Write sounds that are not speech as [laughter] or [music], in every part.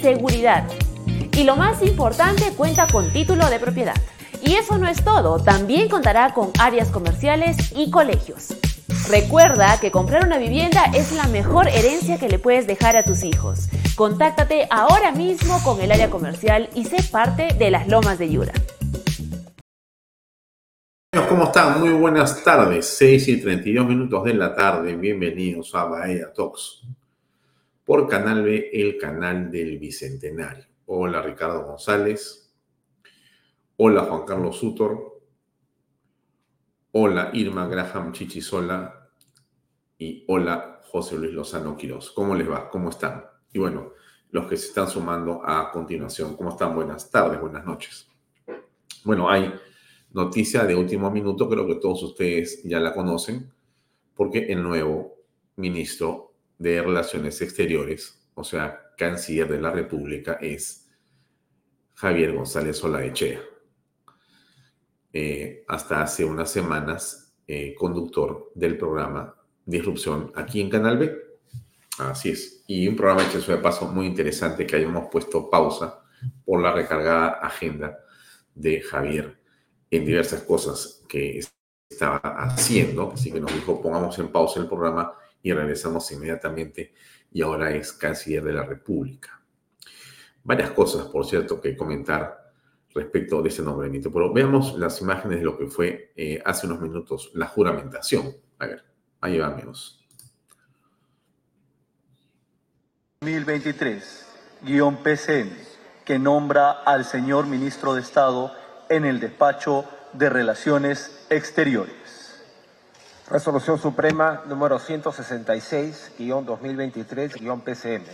seguridad. Y lo más importante, cuenta con título de propiedad. Y eso no es todo, también contará con áreas comerciales y colegios. Recuerda que comprar una vivienda es la mejor herencia que le puedes dejar a tus hijos. Contáctate ahora mismo con el área comercial y sé parte de las Lomas de Yura. ¿Cómo están? Muy buenas tardes. 6 y 32 minutos de la tarde. Bienvenidos a Bahía Talks por Canal B, el canal del Bicentenario. Hola Ricardo González. Hola Juan Carlos Sutor. Hola Irma Graham Chichisola. Y hola José Luis Lozano Quiroz. ¿Cómo les va? ¿Cómo están? Y bueno, los que se están sumando a continuación, ¿cómo están? Buenas tardes, buenas noches. Bueno, hay noticia de último minuto, creo que todos ustedes ya la conocen, porque el nuevo ministro de Relaciones Exteriores, o sea, canciller de la República, es Javier González Olaechea. Eh, hasta hace unas semanas, eh, conductor del programa Disrupción aquí en Canal B. Así es. Y un programa que de paso muy interesante que hayamos puesto pausa por la recargada agenda de Javier en diversas cosas que estaba haciendo. Así que nos dijo, pongamos en pausa el programa y regresamos inmediatamente y ahora es canciller de la República. Varias cosas, por cierto, que comentar respecto de ese nombramiento, pero veamos las imágenes de lo que fue eh, hace unos minutos la juramentación. A ver, ahí va, amigos. 2023, guion PCM, que nombra al señor ministro de Estado en el despacho de Relaciones Exteriores. Resolución Suprema número 166-2023-PCM.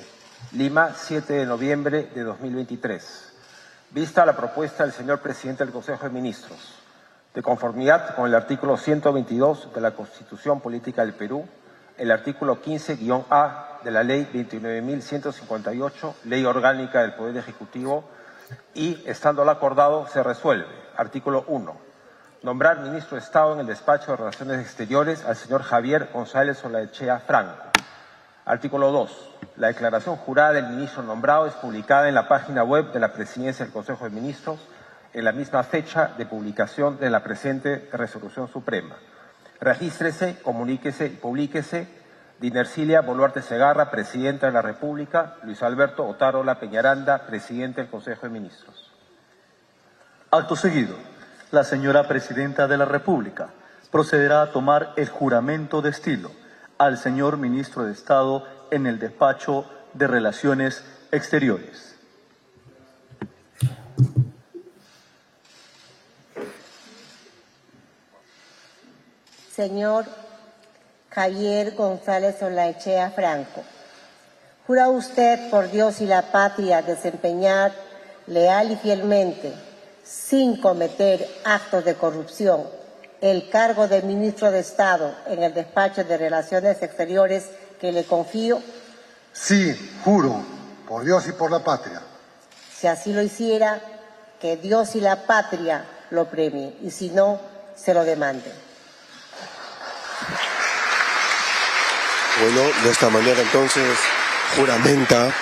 Lima, 7 de noviembre de 2023. Vista la propuesta del señor presidente del Consejo de Ministros, de conformidad con el artículo 122 de la Constitución Política del Perú, el artículo 15-A de la Ley 29.158, Ley Orgánica del Poder Ejecutivo, y, estando acordado, se resuelve. Artículo 1 Nombrar ministro de Estado en el despacho de Relaciones Exteriores al señor Javier González Olaechea Franco. Artículo 2. La declaración jurada del ministro nombrado es publicada en la página web de la Presidencia del Consejo de Ministros en la misma fecha de publicación de la presente resolución suprema. Regístrese, comuníquese y publíquese. Dinercilia Boluarte Segarra, Presidenta de la República. Luis Alberto Otárola Peñaranda, Presidente del Consejo de Ministros. Acto seguido la señora Presidenta de la República procederá a tomar el juramento de estilo al señor Ministro de Estado en el despacho de Relaciones Exteriores. Señor Javier González Olaechea Franco, ¿jura usted por Dios y la patria desempeñar leal y fielmente sin cometer actos de corrupción, el cargo de ministro de Estado en el despacho de Relaciones Exteriores que le confío? Sí, juro, por Dios y por la patria. Si así lo hiciera, que Dios y la patria lo premie y si no, se lo demande. Bueno, de esta manera entonces juramenta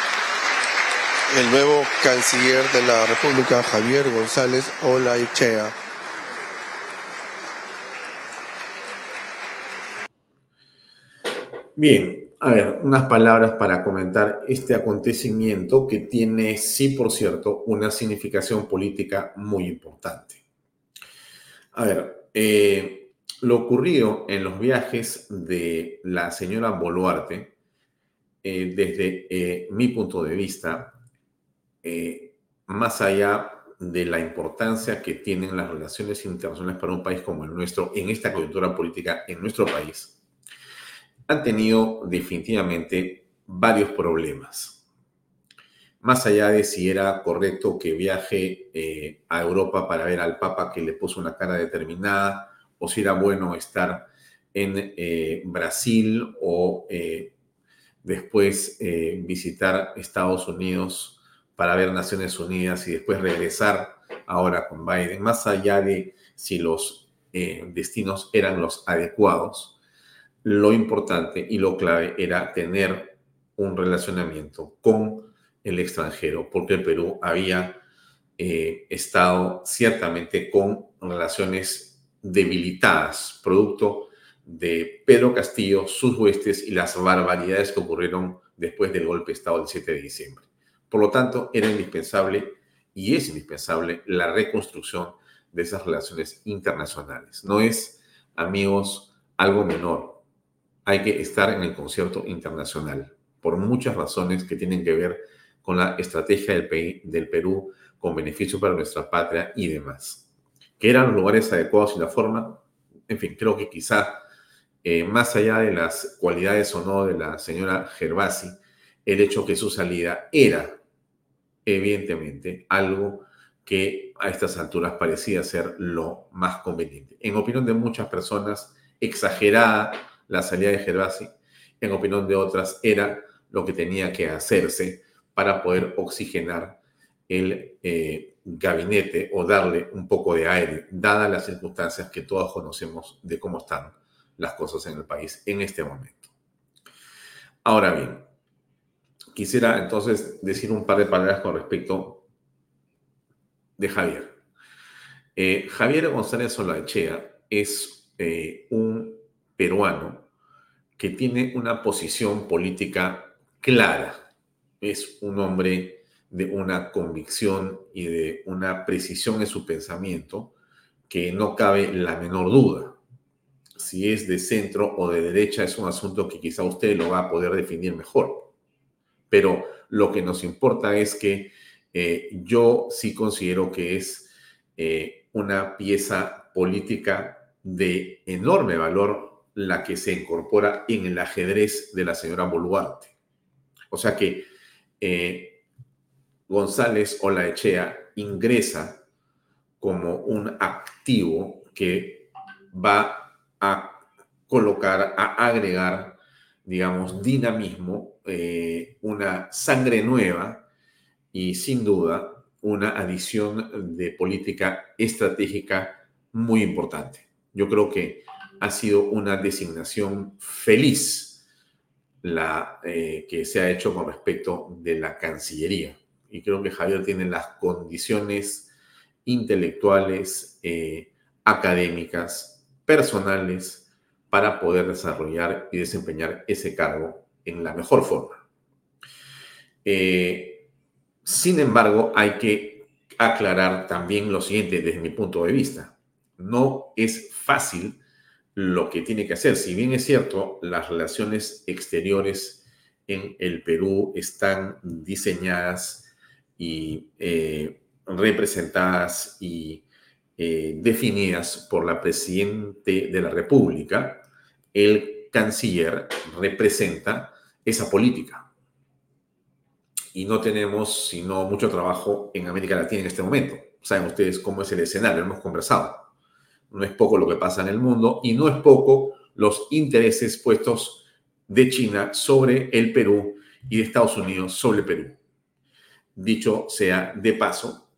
el nuevo canciller de la República, Javier González Olaichea. Bien, a ver, unas palabras para comentar este acontecimiento que tiene, sí, por cierto, una significación política muy importante. A ver, eh, lo ocurrido en los viajes de la señora Boluarte, eh, desde eh, mi punto de vista, más allá de la importancia que tienen las relaciones internacionales para un país como el nuestro, en esta coyuntura política en nuestro país, han tenido definitivamente varios problemas. Más allá de si era correcto que viaje eh, a Europa para ver al Papa que le puso una cara determinada, o si era bueno estar en eh, Brasil o eh, después visitar Estados Unidos para ver Naciones Unidas y después regresar ahora con Biden, más allá de si los destinos eran los adecuados lo importante y lo clave era tener un relacionamiento con el extranjero, porque el Perú había eh, estado ciertamente con relaciones debilitadas, producto de Pedro Castillo, sus huestes y las barbaridades que ocurrieron después del golpe de Estado del 7 de diciembre. Por lo tanto, era indispensable y es indispensable la reconstrucción de esas relaciones internacionales. No es, amigos, algo menor hay que estar en el concierto internacional por muchas razones que tienen que ver con la estrategia del, del Perú, con beneficio para nuestra patria y demás. ¿Qué eran los lugares adecuados y la forma? En fin, creo que quizá, eh, más allá de las cualidades o no de la señora Gervasi, el hecho que su salida era, evidentemente, algo que a estas alturas parecía ser lo más conveniente. En opinión de muchas personas, exagerada la salida de Gervasi, en opinión de otras, era lo que tenía que hacerse para poder oxigenar el eh, gabinete o darle un poco de aire, dadas las circunstancias que todos conocemos de cómo están las cosas en el país en este momento. Ahora bien, quisiera entonces decir un par de palabras con respecto de Javier. Eh, Javier González Solaechea es eh, un peruano que tiene una posición política clara. Es un hombre de una convicción y de una precisión en su pensamiento que no cabe la menor duda. Si es de centro o de derecha es un asunto que quizá usted lo va a poder definir mejor. Pero lo que nos importa es que eh, yo sí considero que es eh, una pieza política de enorme valor la que se incorpora en el ajedrez de la señora Boluarte. O sea que eh, González Olaechea ingresa como un activo que va a colocar, a agregar, digamos, dinamismo, eh, una sangre nueva y sin duda una adición de política estratégica muy importante. Yo creo que ha sido una designación feliz la eh, que se ha hecho con respecto de la Cancillería. Y creo que Javier tiene las condiciones intelectuales, eh, académicas, personales, para poder desarrollar y desempeñar ese cargo en la mejor forma. Eh, sin embargo, hay que aclarar también lo siguiente desde mi punto de vista. No es fácil lo que tiene que hacer. Si bien es cierto, las relaciones exteriores en el Perú están diseñadas y eh, representadas y eh, definidas por la Presidente de la República, el canciller representa esa política. Y no tenemos sino mucho trabajo en América Latina en este momento. Saben ustedes cómo es el escenario, hemos conversado no es poco lo que pasa en el mundo y no es poco los intereses puestos de China sobre el Perú y de Estados Unidos sobre el Perú. Dicho sea de paso,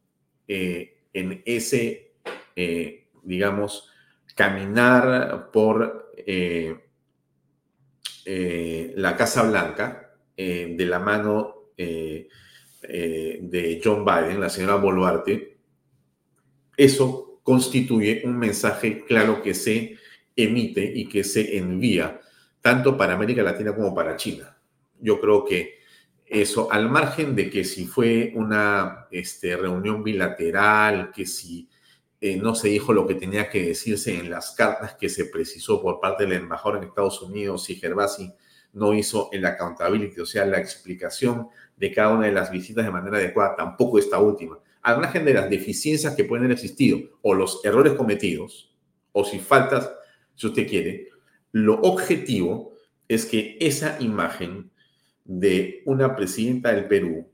eh, en ese, eh, digamos, caminar por la Casa Blanca de la mano de John Biden, la señora Boluarte, eso constituye un mensaje claro que se emite y que se envía tanto para América Latina como para China. Yo creo que eso, al margen de que si fue una este, reunión bilateral, que si eh, no se dijo lo que tenía que decirse en las cartas que se precisó por parte del embajador en Estados Unidos, si Gervasi no hizo el accountability, o sea, la explicación de cada una de las visitas de manera adecuada, tampoco esta última. Al margen de las deficiencias que pueden haber existido o los errores cometidos, o si faltas, si usted quiere, lo objetivo es que esa imagen de una presidenta del Perú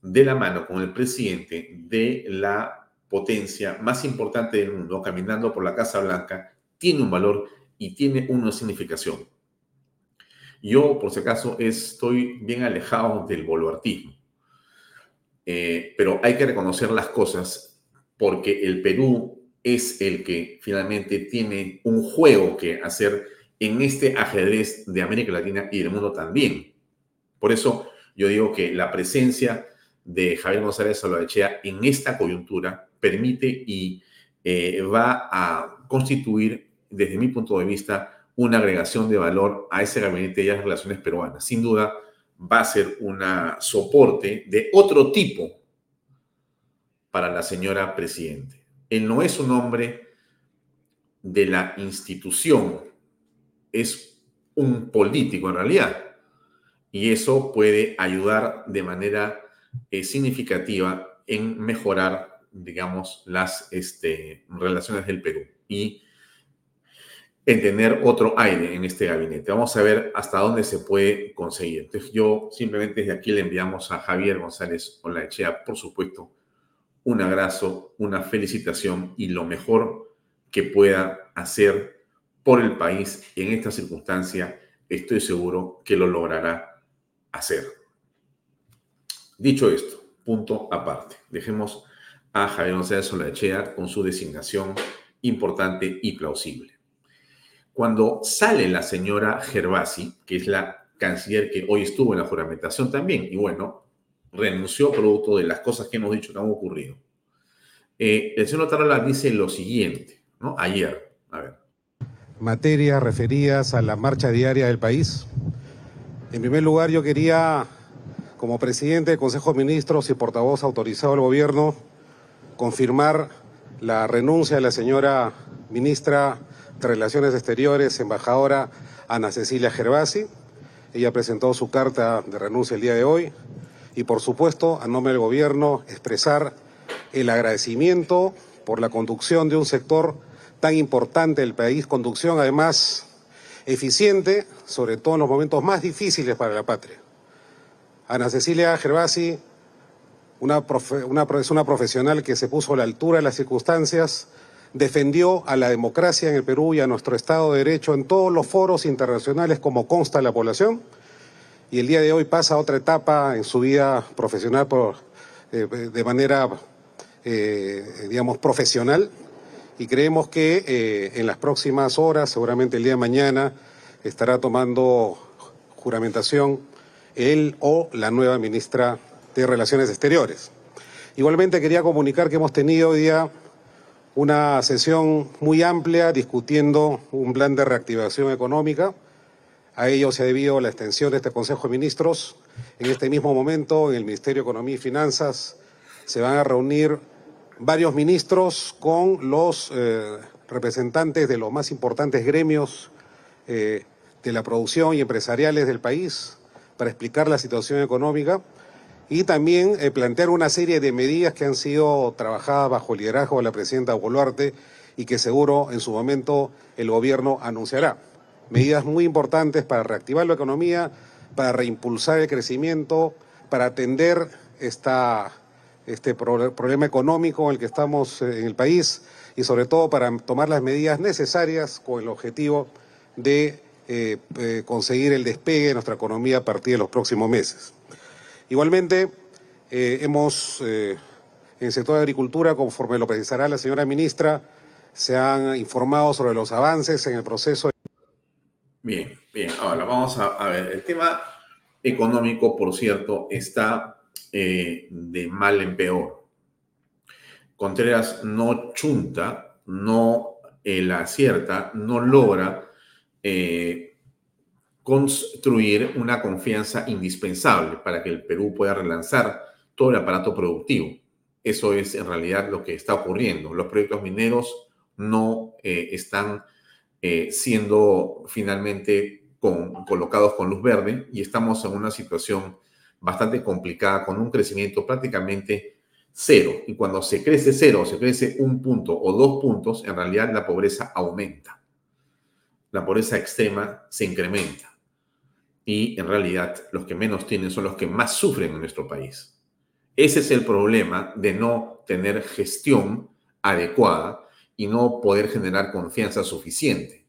de la mano con el presidente de la potencia más importante del mundo caminando por la Casa Blanca tiene un valor y tiene una significación. Yo, por si acaso, estoy bien alejado del boluartismo, eh, pero hay que reconocer las cosas porque el Perú es el que finalmente tiene un juego que hacer en este ajedrez de América Latina y del mundo también. Por eso yo digo que la presencia de Javier González Salvadechea en esta coyuntura permite y eh, va a constituir, desde mi punto de vista, una agregación de valor a ese gabinete de las relaciones peruanas. Sin duda, va a ser un soporte de otro tipo para la señora presidente. Él no es un hombre de la institución, es un político en realidad y eso puede ayudar de manera eh, significativa en mejorar, digamos, las este, relaciones del Perú y en tener otro aire en este gabinete. Vamos a ver hasta dónde se puede conseguir. Entonces yo simplemente desde aquí le enviamos a Javier González Olaechea, por supuesto, un abrazo, una felicitación y lo mejor que pueda hacer por el país en esta circunstancia, estoy seguro que lo logrará hacer. Dicho esto, punto aparte. Dejemos a Javier González Solachea con su designación importante y plausible. Cuando sale la señora Gervasi, que es la canciller que hoy estuvo en la juramentación también, y bueno, renunció producto de las cosas que hemos dicho que han ocurrido. Eh, el señor Tarola dice lo siguiente, ¿no? Ayer, a ver. Materias referidas a la marcha diaria del país, en primer lugar, yo quería, como presidente del Consejo de Ministros y portavoz autorizado del Gobierno, confirmar la renuncia de la señora ministra de Relaciones Exteriores, embajadora Ana Cecilia Gervasi. Ella presentó su carta de renuncia el día de hoy y, por supuesto, a nombre del Gobierno, expresar el agradecimiento por la conducción de un sector tan importante del país, conducción además eficiente, sobre todo en los momentos más difíciles para la patria. Ana Cecilia Gervasi una es una profesional que se puso a la altura de las circunstancias, defendió a la democracia en el Perú y a nuestro Estado de Derecho en todos los foros internacionales como consta la población, y el día de hoy pasa otra etapa en su vida profesional por, eh, de manera, eh, digamos, profesional y creemos que eh, en las próximas horas, seguramente el día de mañana, estará tomando juramentación él o la nueva ministra de Relaciones Exteriores. Igualmente quería comunicar que hemos tenido hoy día una sesión muy amplia discutiendo un plan de reactivación económica. A ello se ha debido la extensión de este Consejo de Ministros. En este mismo momento, en el Ministerio de Economía y Finanzas, se van a reunir varios ministros con los eh, representantes de los más importantes gremios eh, de la producción y empresariales del país para explicar la situación económica y también eh, plantear una serie de medidas que han sido trabajadas bajo el liderazgo de la presidenta Boluarte y que seguro en su momento el gobierno anunciará. Medidas muy importantes para reactivar la economía, para reimpulsar el crecimiento, para atender esta este problema económico en el que estamos eh, en el país y sobre todo para tomar las medidas necesarias con el objetivo de eh, eh, conseguir el despegue de nuestra economía a partir de los próximos meses. Igualmente, hemos en el sector de agricultura, conforme lo precisará la señora ministra, se han informado sobre los avances en el proceso. Bien, bien. Ahora vamos a, ver. El tema económico, por cierto, está eh, de mal en peor. Contreras no chunta, no eh, la acierta, no logra eh, construir una confianza indispensable para que el Perú pueda relanzar todo el aparato productivo. Eso es en realidad lo que está ocurriendo. Los proyectos mineros no eh, están eh, siendo finalmente colocados con luz verde y estamos en una situación bastante complicada con un crecimiento prácticamente cero. Y cuando se crece cero, se crece un punto o dos puntos, en realidad la pobreza aumenta. La pobreza extrema se incrementa. Y en realidad los que menos tienen son los que más sufren en nuestro país. Ese es el problema de no tener gestión adecuada y no poder generar confianza suficiente.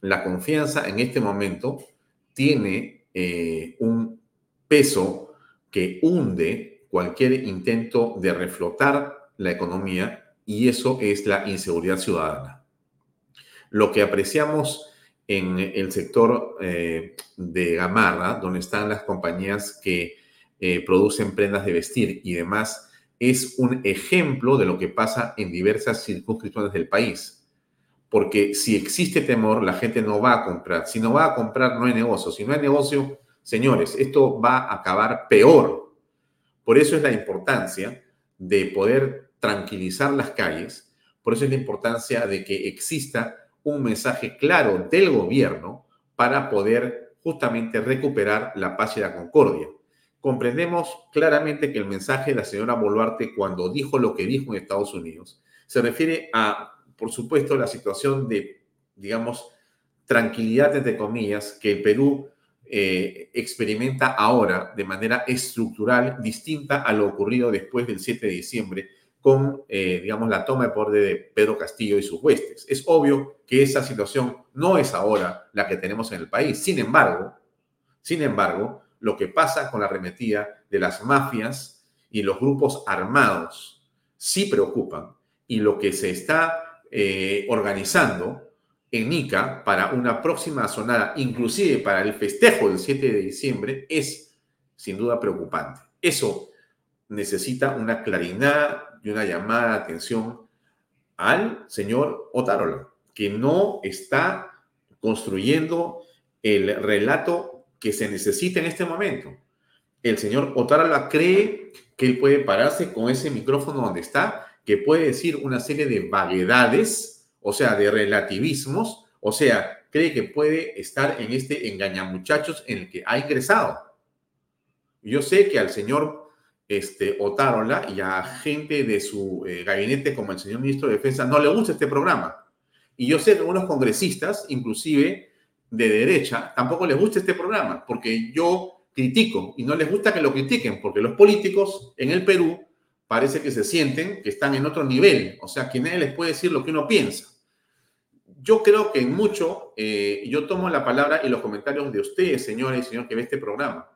La confianza en este momento tiene eh, un peso que hunde cualquier intento de reflotar la economía y eso es la inseguridad ciudadana. Lo que apreciamos en el sector eh, de Gamarra, donde están las compañías que eh, producen prendas de vestir y demás, es un ejemplo de lo que pasa en diversas circunscripciones del país. Porque si existe temor, la gente no va a comprar. Si no va a comprar, no hay negocio. Si no hay negocio, señores, esto va a acabar peor. Por eso es la importancia de poder tranquilizar las calles. Por eso es la importancia de que exista un mensaje claro del gobierno para poder justamente recuperar la paz y la concordia. Comprendemos claramente que el mensaje de la señora Boluarte cuando dijo lo que dijo en Estados Unidos se refiere a, por supuesto, la situación de, digamos, tranquilidad, entre comillas, que el Perú eh, experimenta ahora de manera estructural distinta a lo ocurrido después del 7 de diciembre con, eh, digamos, la toma de poder de Pedro Castillo y sus huestes. Es obvio que esa situación no es ahora la que tenemos en el país. Sin embargo, sin embargo, lo que pasa con la arremetida de las mafias y los grupos armados sí preocupan y lo que se está eh, organizando en Ica para una próxima sonada, inclusive para el festejo del 7 de diciembre, es sin duda preocupante. Eso necesita una claridad y una llamada de atención al señor Otarola, que no está construyendo el relato que se necesita en este momento. El señor Otárola cree que él puede pararse con ese micrófono donde está, que puede decir una serie de vaguedades, o sea, de relativismos, o sea, cree que puede estar en este engañamuchachos en el que ha ingresado. Yo sé que al señor este, Otárola y a gente de su eh, gabinete como el señor ministro de Defensa no le gusta este programa. Y yo sé que algunos congresistas, inclusive, de derecha tampoco les gusta este programa, porque yo critico y no les gusta que lo critiquen, porque los políticos en el Perú parece que se sienten que están en otro nivel, o sea, que nadie les puede decir lo que uno piensa. Yo creo que en mucho, eh, yo tomo la palabra y los comentarios de ustedes, señores y señor que ve este programa,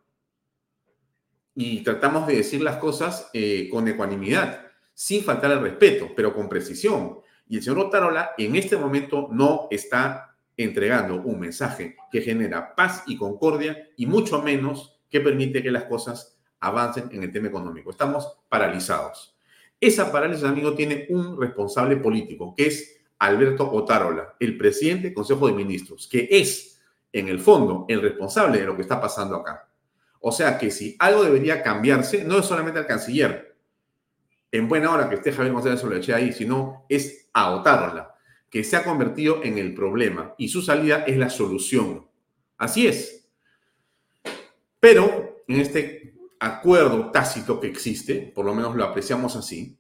y tratamos de decir las cosas eh, con ecuanimidad, sin faltar el respeto, pero con precisión. Y el señor Otarola en este momento no está entregando un mensaje que genera paz y concordia y mucho menos que permite que las cosas avancen en el tema económico. Estamos paralizados. Esa parálisis, amigo, tiene un responsable político, que es Alberto Otárola, el presidente del Consejo de Ministros, que es, en el fondo, el responsable de lo que está pasando acá. O sea que si algo debería cambiarse, no es solamente al canciller, en buena hora que esté Javier González Solechea ahí, sino es a Otárola que se ha convertido en el problema y su salida es la solución. Así es. Pero en este acuerdo tácito que existe, por lo menos lo apreciamos así,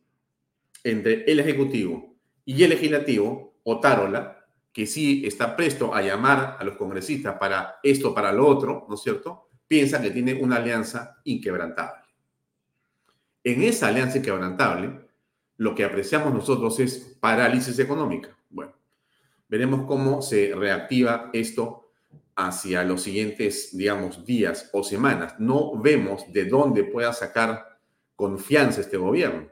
entre el Ejecutivo y el Legislativo, Otárola, que sí está presto a llamar a los congresistas para esto, para lo otro, ¿no es cierto? Piensa que tiene una alianza inquebrantable. En esa alianza inquebrantable, lo que apreciamos nosotros es parálisis económica. Bueno, veremos cómo se reactiva esto hacia los siguientes, digamos, días o semanas. No vemos de dónde pueda sacar confianza este gobierno.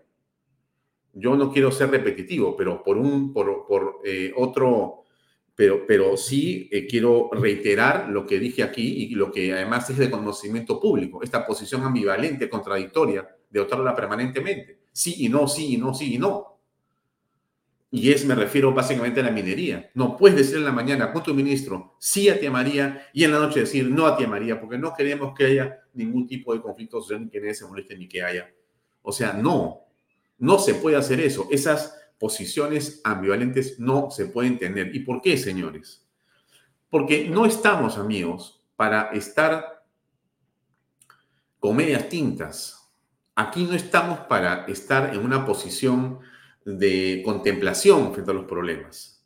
yo no quiero ser repetitivo, pero por un, por, eh, otro, pero, pero sí eh, quiero reiterar lo que dije aquí y lo que además es de conocimiento público, esta posición ambivalente, contradictoria de otorgarla permanentemente. Sí y no, sí y no, sí y no. Y es, me refiero básicamente a la minería. No puedes decir en la mañana con tu ministro sí a tía María y en la noche decir no a tía María, porque no queremos que haya ningún tipo de conflicto social, ni que nadie se moleste ni que haya. O sea, no, no se puede hacer eso. Esas posiciones ambivalentes no se pueden tener. ¿Y por qué, señores? Porque no estamos, amigos, para estar con medias tintas. Aquí no estamos para estar en una posición de contemplación frente a los problemas.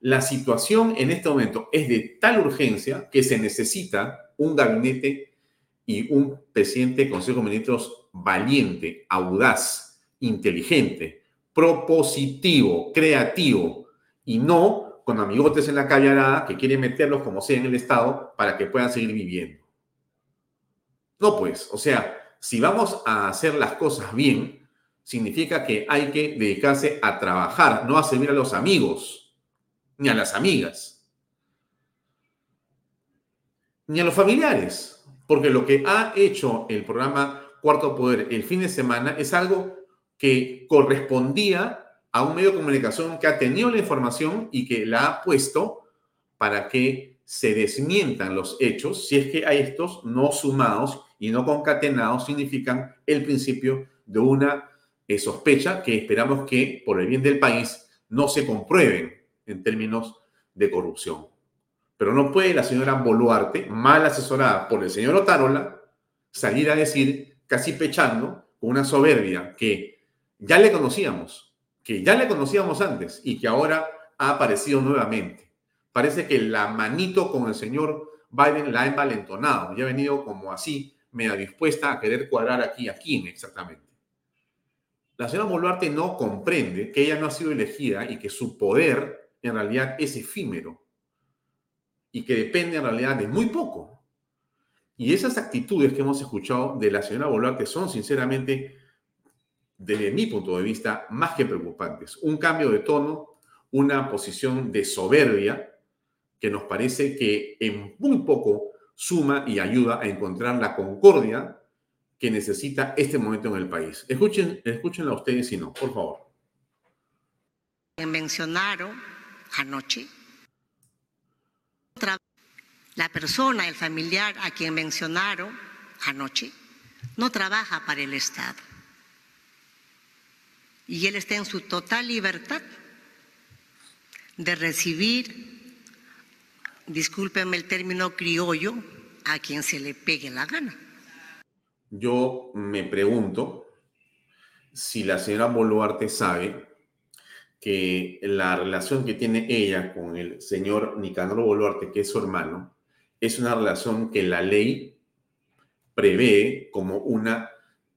La situación en este momento es de tal urgencia que se necesita un gabinete y un presidente de Consejo de Ministros valiente, audaz, inteligente, propositivo, creativo y no con amigotes en la callarada que quieren meterlos como sea en el Estado para que puedan seguir viviendo. No, pues, o sea, si vamos a hacer las cosas bien, significa que hay que dedicarse a trabajar, no a servir a los amigos, ni a las amigas, ni a los familiares, porque lo que ha hecho el programa Cuarto Poder el fin de semana es algo que correspondía a un medio de comunicación que ha tenido la información y que la ha puesto para que se desmientan los hechos, si es que a estos no sumados y no concatenados significan el principio de una sospecha que esperamos que, por el bien del país, no se comprueben en términos de corrupción. Pero no puede la señora Boluarte, mal asesorada por el señor Otárola, salir a decir, casi pechando, con una soberbia que ya le conocíamos, que ya le conocíamos antes y que ahora ha aparecido nuevamente. Parece que la manito con el señor Biden la ha envalentonado y ha venido como así, media dispuesta a querer cuadrar aquí a quién exactamente la señora Boluarte no comprende que ella no ha sido elegida y que su poder en realidad es efímero y que depende en realidad de muy poco. Y esas actitudes que hemos escuchado de la señora Boluarte son sinceramente, desde mi punto de vista, más que preocupantes. Un cambio de tono, una posición de soberbia que nos parece que en muy poco suma y ayuda a encontrar la concordia que necesita este momento en el país. Escuchen, escúchenla ustedes si no, por favor. Mencionaron anoche la persona, el familiar a quien mencionaron anoche, no trabaja para el Estado. Y él está en su total libertad de recibir, discúlpenme el término criollo, a quien se le pegue la gana. Yo me pregunto si la señora Boluarte sabe que la relación que tiene ella con el señor Nicanor Boluarte, que es su hermano, es una relación que la ley prevé como una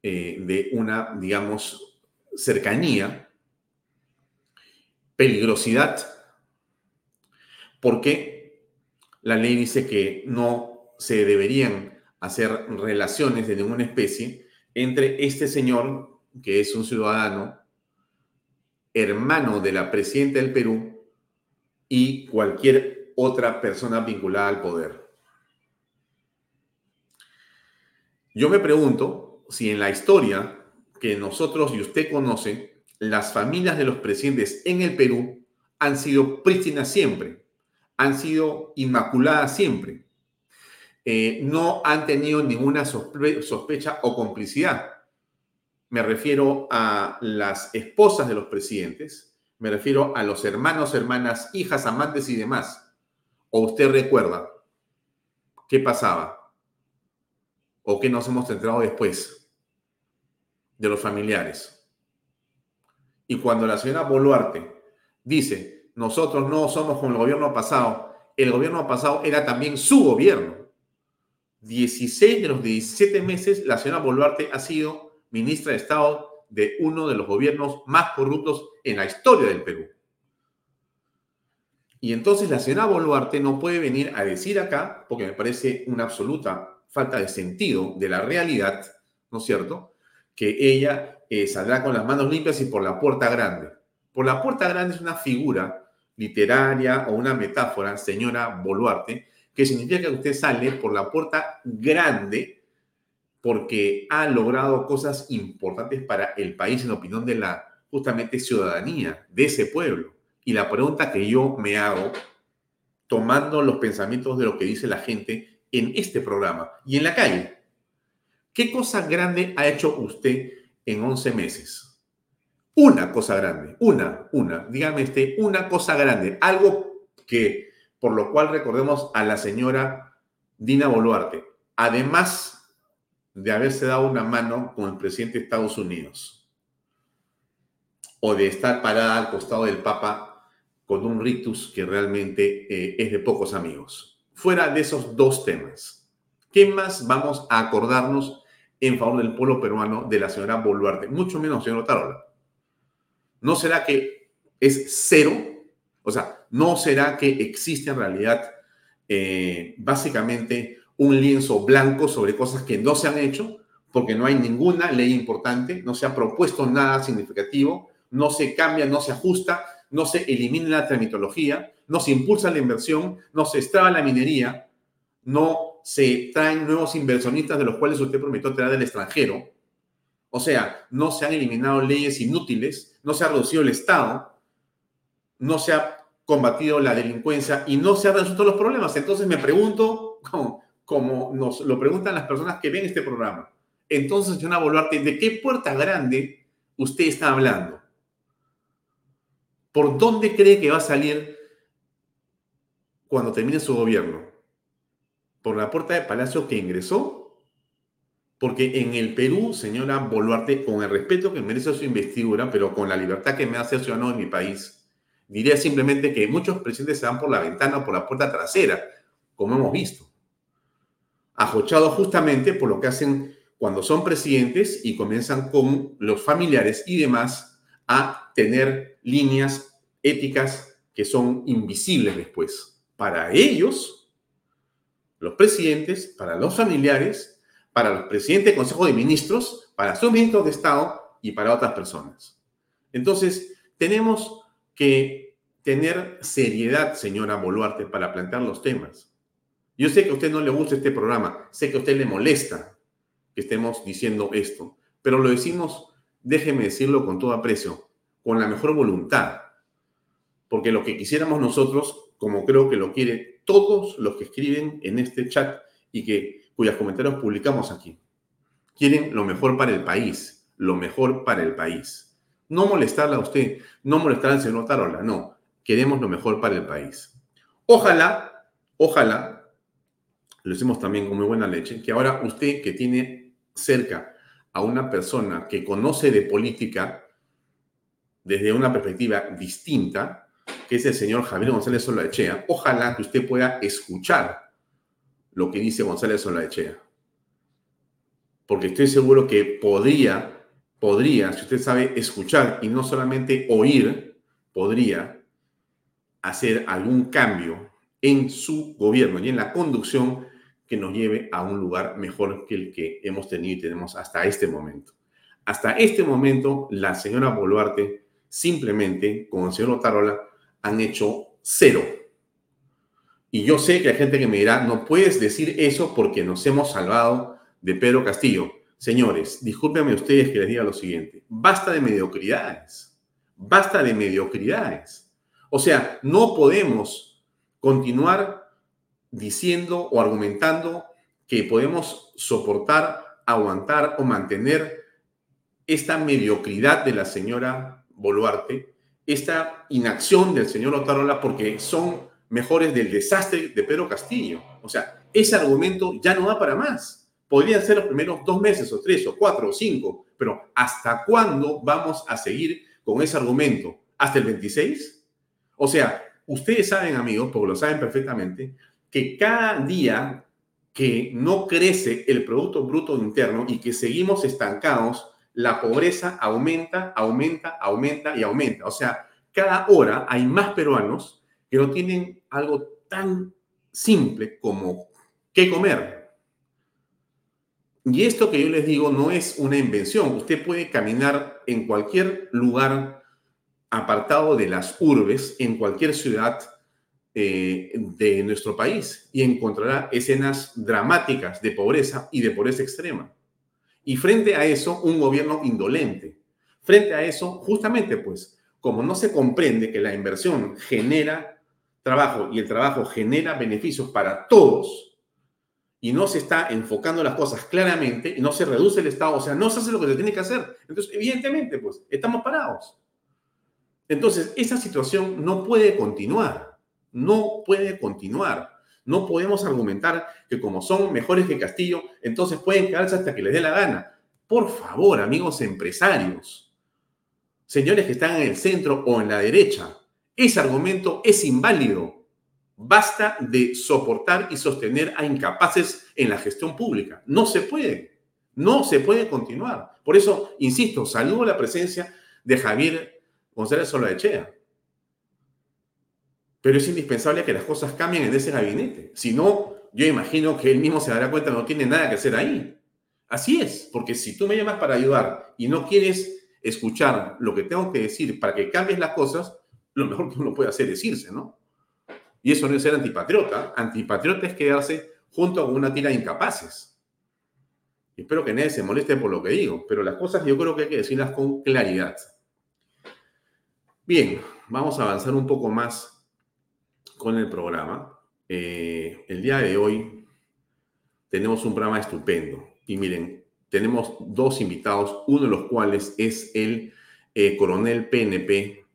eh, de una, digamos, cercanía, peligrosidad, porque la ley dice que no se deberían hacer relaciones de ninguna especie entre este señor, que es un ciudadano, hermano de la presidenta del Perú, y cualquier otra persona vinculada al poder. Yo me pregunto si en la historia que nosotros y usted conoce, las familias de los presidentes en el Perú han sido prístinas siempre, han sido inmaculadas siempre. Eh, no han tenido ninguna sospecha o complicidad. Me refiero a las esposas de los presidentes, me refiero a los hermanos, hermanas, hijas, amantes y demás. ¿O usted recuerda qué pasaba? ¿O qué nos hemos enterado después de los familiares? Y cuando la señora Boluarte dice, nosotros no somos como el gobierno pasado, el gobierno pasado era también su gobierno 16 de los 17 meses, la señora Boluarte ha sido ministra de Estado de uno de los gobiernos más corruptos en la historia del Perú. Y entonces la señora Boluarte no puede venir a decir acá, porque me parece una absoluta falta de sentido de la realidad, ¿no es cierto?, que ella eh, saldrá con las manos limpias y por la puerta grande. Por la puerta grande es una figura literaria o una metáfora, señora Boluarte, que significa que usted sale por la puerta grande porque ha logrado cosas importantes para el país en opinión de la justamente ciudadanía de ese pueblo. Y la pregunta que yo me hago, tomando los pensamientos de lo que dice la gente en este programa y en la calle, ¿qué cosa grande ha hecho usted en 11 meses? Una cosa grande, una, una, dígame este, una cosa grande, algo que, por lo cual recordemos a la señora Dina Boluarte, además de haberse dado una mano con el presidente de Estados Unidos o de estar parada al costado del Papa con un rictus que realmente eh, es de pocos amigos. Fuera de esos dos temas, ¿qué más vamos a acordarnos en favor del pueblo peruano de la señora Boluarte? Mucho menos, señor Tarola. ¿No será que es cero? O sea, ¿no será que existe en realidad eh, básicamente un lienzo blanco sobre cosas que no se han hecho? Porque no hay ninguna ley importante, no se ha propuesto nada significativo, no se cambia, no se ajusta, no se elimina la tramitología, no se impulsa la inversión, no se extraba la minería, no se traen nuevos inversionistas de los cuales usted prometió traer del extranjero. O sea, no se han eliminado leyes inútiles, no se ha reducido el Estado, no se ha combatido la delincuencia y no se han resuelto los problemas. Entonces me pregunto, [laughs] como, como nos lo preguntan las personas que ven este programa, entonces, señora Boluarte, ¿de qué puerta grande usted está hablando? ¿Por dónde cree que va a salir cuando termine su gobierno? ¿Por la puerta de Palacio que ingresó? Porque en el Perú, señora Boluarte, con el respeto que merece su investidura, pero con la libertad que me hace ciudadano de mi país, diría simplemente que muchos presidentes se van por la ventana o por la puerta trasera, como hemos visto. Ajochados justamente por lo que hacen cuando son presidentes y comienzan con los familiares y demás a tener líneas éticas que son invisibles después. Para ellos, los presidentes, para los familiares, para los presidentes del Consejo de Ministros, para sus ministros de Estado y para otras personas. Entonces, tenemos que tener seriedad, señora Boluarte, para plantear los temas. Yo sé que a usted no le gusta este programa, sé que a usted le molesta que estemos diciendo esto, pero lo decimos déjeme decirlo con todo aprecio, con la mejor voluntad. Porque lo que quisiéramos nosotros, como creo que lo quieren todos los que escriben en este chat y que cuyos comentarios publicamos aquí, quieren lo mejor para el país, lo mejor para el país. No molestarla a usted, no molestar al señor Tarola, no. Queremos lo mejor para el país. Ojalá, ojalá, lo decimos también con muy buena leche, que ahora usted que tiene cerca a una persona que conoce de política desde una perspectiva distinta, que es el señor Javier González Solaechea, ojalá que usted pueda escuchar lo que dice González Solaechea. Porque estoy seguro que podría, podría, si usted sabe escuchar y no solamente oír, podría hacer algún cambio en su gobierno y en la conducción que nos lleve a un lugar mejor que el que hemos tenido y tenemos hasta este momento. Hasta este momento, la señora Boluarte simplemente, con el señor Otarola, han hecho cero. Y yo sé que hay gente que me dirá, no puedes decir eso porque nos hemos salvado de Pedro Castillo. Señores, discúlpenme ustedes que les diga lo siguiente. Basta de mediocridades. Basta de mediocridades. O sea, no podemos continuar diciendo o argumentando que podemos soportar, aguantar o mantener esta mediocridad de la señora Boluarte, esta inacción del señor Otarola, porque son mejores del desastre de Pedro Castillo. O sea, ese argumento ya no va para más. Podrían ser los primeros dos meses o tres o cuatro o cinco, pero ¿hasta cuándo vamos a seguir con ese argumento? ¿Hasta el 26? O sea, ustedes saben, amigos, porque lo saben perfectamente, que cada día que no crece el Producto Bruto Interno y que seguimos estancados, la pobreza aumenta, aumenta, aumenta y aumenta. O sea, cada hora hay más peruanos que no tienen algo tan simple como qué comer. Y esto que yo les digo no es una invención. Usted puede caminar en cualquier lugar apartado de las urbes, en cualquier ciudad eh, de nuestro país, y encontrará escenas dramáticas de pobreza y de pobreza extrema. Y frente a eso, un gobierno indolente. Frente a eso, justamente, pues, como no se comprende que la inversión genera trabajo y el trabajo genera beneficios para todos, y no se está enfocando las cosas claramente y no se reduce el Estado, o sea, no se hace lo que se tiene que hacer. Entonces, evidentemente, pues, estamos parados. Entonces, esa situación no puede continuar, no puede continuar. No podemos argumentar que como son mejores que Castillo, entonces pueden quedarse hasta que les dé la gana. Por favor, amigos empresarios, señores que están en el centro o en la derecha, ese argumento es inválido. Basta de soportar y sostener a incapaces en la gestión pública. No se puede. No se puede continuar. Por eso, insisto, saludo la presencia de Javier González Solaechea. Pero es indispensable que las cosas cambien en ese gabinete. Si no, yo imagino que él mismo se dará cuenta, no tiene nada que hacer ahí. Así es, porque si tú me llamas para ayudar y no quieres escuchar lo que tengo que decir para que cambies las cosas, lo mejor que uno puede hacer es irse, ¿no? Y eso no es ser antipatriota. Antipatriota es quedarse junto con una tira de incapaces. espero que nadie se moleste por lo que digo, pero las cosas yo creo que hay que decirlas con claridad. Bien, vamos a avanzar un poco más con el programa. Eh, el día de hoy tenemos un programa estupendo. Y miren, tenemos dos invitados, uno de los cuales es el eh, coronel PNP,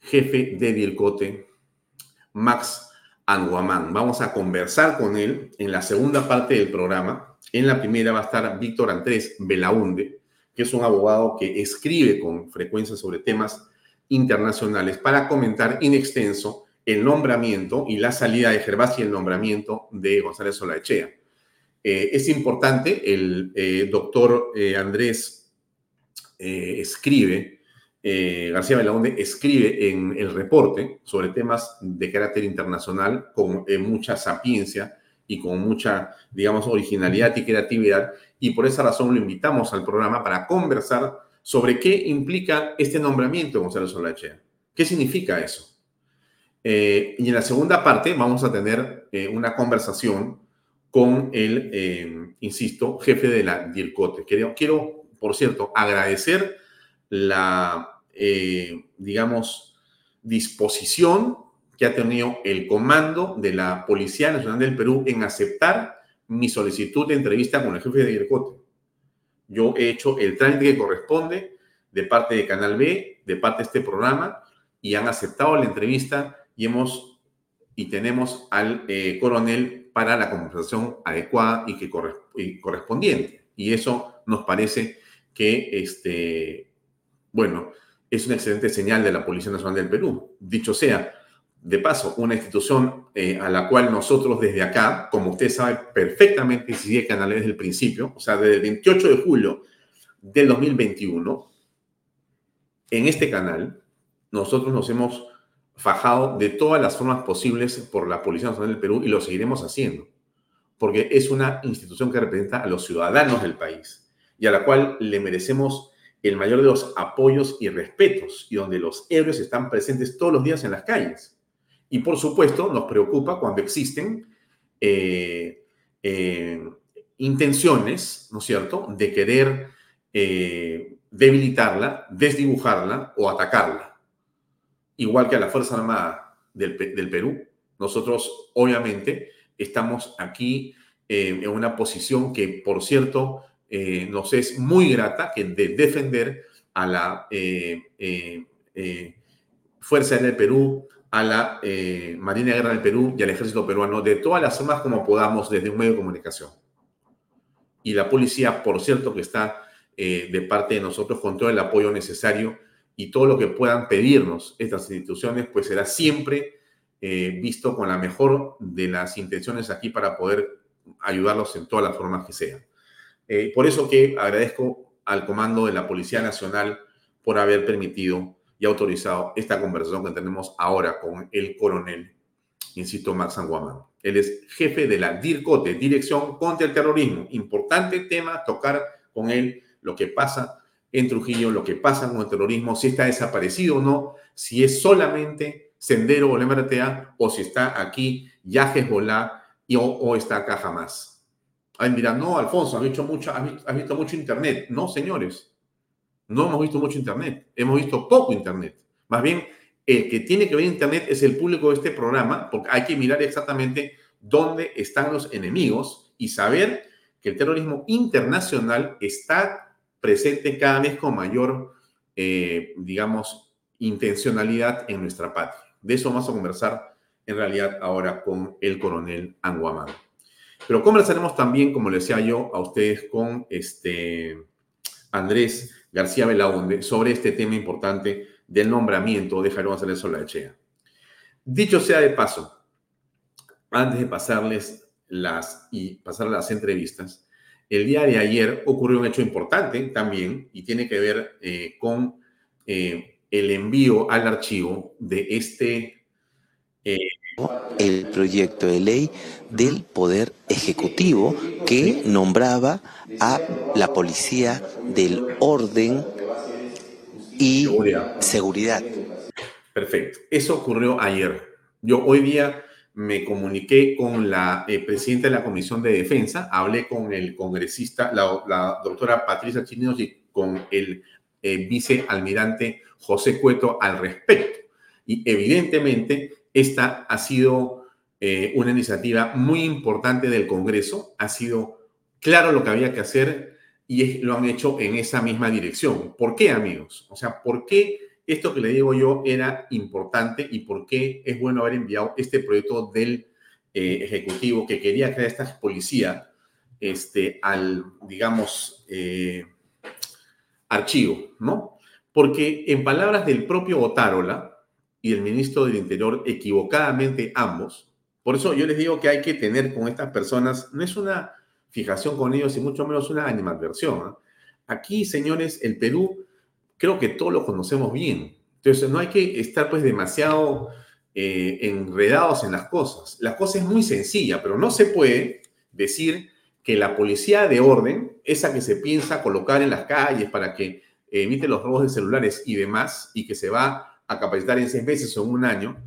jefe de DIRCOTE, Max Anguamán. Vamos a conversar con él en la segunda parte del programa. En la primera va a estar Víctor Andrés Belaunde, que es un abogado que escribe con frecuencia sobre temas internacionales para comentar in extenso el nombramiento y la salida de Gervás y el nombramiento de González Solaechea. Eh, es importante, el eh, doctor eh, Andrés escribe García Belaunde escribe en el reporte sobre temas de carácter internacional con mucha sapiencia y con mucha, digamos, originalidad y creatividad, y por esa razón lo invitamos al programa para conversar sobre qué implica este nombramiento de Gonzalo Solachea. ¿Qué significa eso? Eh, y en la segunda parte vamos a tener una conversación con el, insisto, jefe de la DIRCOTE. Quiero, quiero, por cierto, agradecer la eh, digamos, disposición que ha tenido el comando de la Policía Nacional del Perú en aceptar mi solicitud de entrevista con el jefe de IRCOTE. Yo he hecho el trámite que corresponde de parte de Canal B, de parte de este programa, y han aceptado la entrevista y hemos y tenemos al eh, coronel para la conversación adecuada y que correspondiente. Y eso nos parece que, este, bueno, es una excelente señal de la Policía Nacional del Perú. Dicho sea, de paso, una institución eh, a la cual nosotros desde acá, como usted sabe perfectamente, si sigue Canal desde el principio, o sea, desde el 28 de julio del 2021, en este canal, nosotros nos hemos fajado de todas las formas posibles por la Policía Nacional del Perú y lo seguiremos haciendo, porque es una institución que representa a los ciudadanos del país y a la cual le merecemos el mayor de los apoyos y respetos, y donde los héroes están presentes todos los días en las calles. Y por supuesto, nos preocupa cuando existen eh, eh, intenciones, ¿no es cierto?, de querer eh, debilitarla, desdibujarla o atacarla. Igual que a la Fuerza Armada del, del Perú, nosotros obviamente estamos aquí en una posición que, por cierto, eh, nos es muy grata que de defender a la eh, eh, Fuerza Aérea del Perú, a la Marina de Guerra del Perú y al Ejército Peruano de todas las formas como podamos desde un medio de comunicación. Y la policía, por cierto, que está de parte de nosotros con todo el apoyo necesario y todo lo que puedan pedirnos estas instituciones, pues será siempre visto con la mejor de las intenciones aquí para poder ayudarlos en todas las formas que sean. Eh, por eso que agradezco al Comando de la Policía Nacional por haber permitido y autorizado esta conversación que tenemos ahora con el coronel insisto, Max Anguamán. Él es jefe de la DIRCOTE, Dirección contra el Terrorismo. Importante tema tocar con él lo que pasa en Trujillo, lo que pasa con el terrorismo, si está desaparecido o no, si es solamente Sendero o la o si está aquí ya Hezbollah y, o, está acá jamás. Ay, mira, no, Alfonso, has visto, mucho, has visto mucho Internet. No, señores, no hemos visto mucho Internet, hemos visto poco Internet. Más bien, el que tiene que ver Internet es el público de este programa, porque hay que mirar exactamente dónde están los enemigos y saber que el terrorismo internacional está presente cada vez con mayor, eh, digamos, intencionalidad en nuestra patria. De eso vamos a conversar en realidad ahora con el coronel Anguamán. Pero conversaremos también, como le decía yo a ustedes, con este Andrés García Belaunde sobre este tema importante del nombramiento de Jairo González Solachea. Dicho sea de paso, antes de pasarles las y pasar las entrevistas, el día de ayer ocurrió un hecho importante también y tiene que ver eh, con eh, el envío al archivo de este... Eh, el proyecto de ley del Poder Ejecutivo que nombraba a la Policía del Orden y seguridad. Perfecto. Eso ocurrió ayer. Yo hoy día me comuniqué con la eh, presidenta de la Comisión de Defensa, hablé con el congresista, la, doctora Patricia Chineos y con el eh, vicealmirante José Cueto al respecto. Y evidentemente esta ha sido eh, una iniciativa muy importante del Congreso, ha sido claro lo que había que hacer y lo han hecho en esa misma dirección. ¿Por qué, amigos? O sea, ¿por qué esto que le digo yo era importante y por qué es bueno haber enviado este proyecto del eh, Ejecutivo que quería crear esta policía este, al, digamos, eh, archivo, ¿no? Porque en palabras del propio Otárola y el ministro del Interior, equivocadamente ambos, por eso yo les digo que hay que tener con estas personas, no es una fijación con ellos y mucho menos una animadversión. ¿eh? Aquí, señores, el Perú creo que todos lo conocemos bien. Entonces, no hay que estar pues demasiado eh, enredados en las cosas. La cosa es muy sencilla, pero no se puede decir que la policía de orden, esa que se piensa colocar en las calles para que emite los robos de celulares y demás, y que se va a capacitar en seis meses o en un año,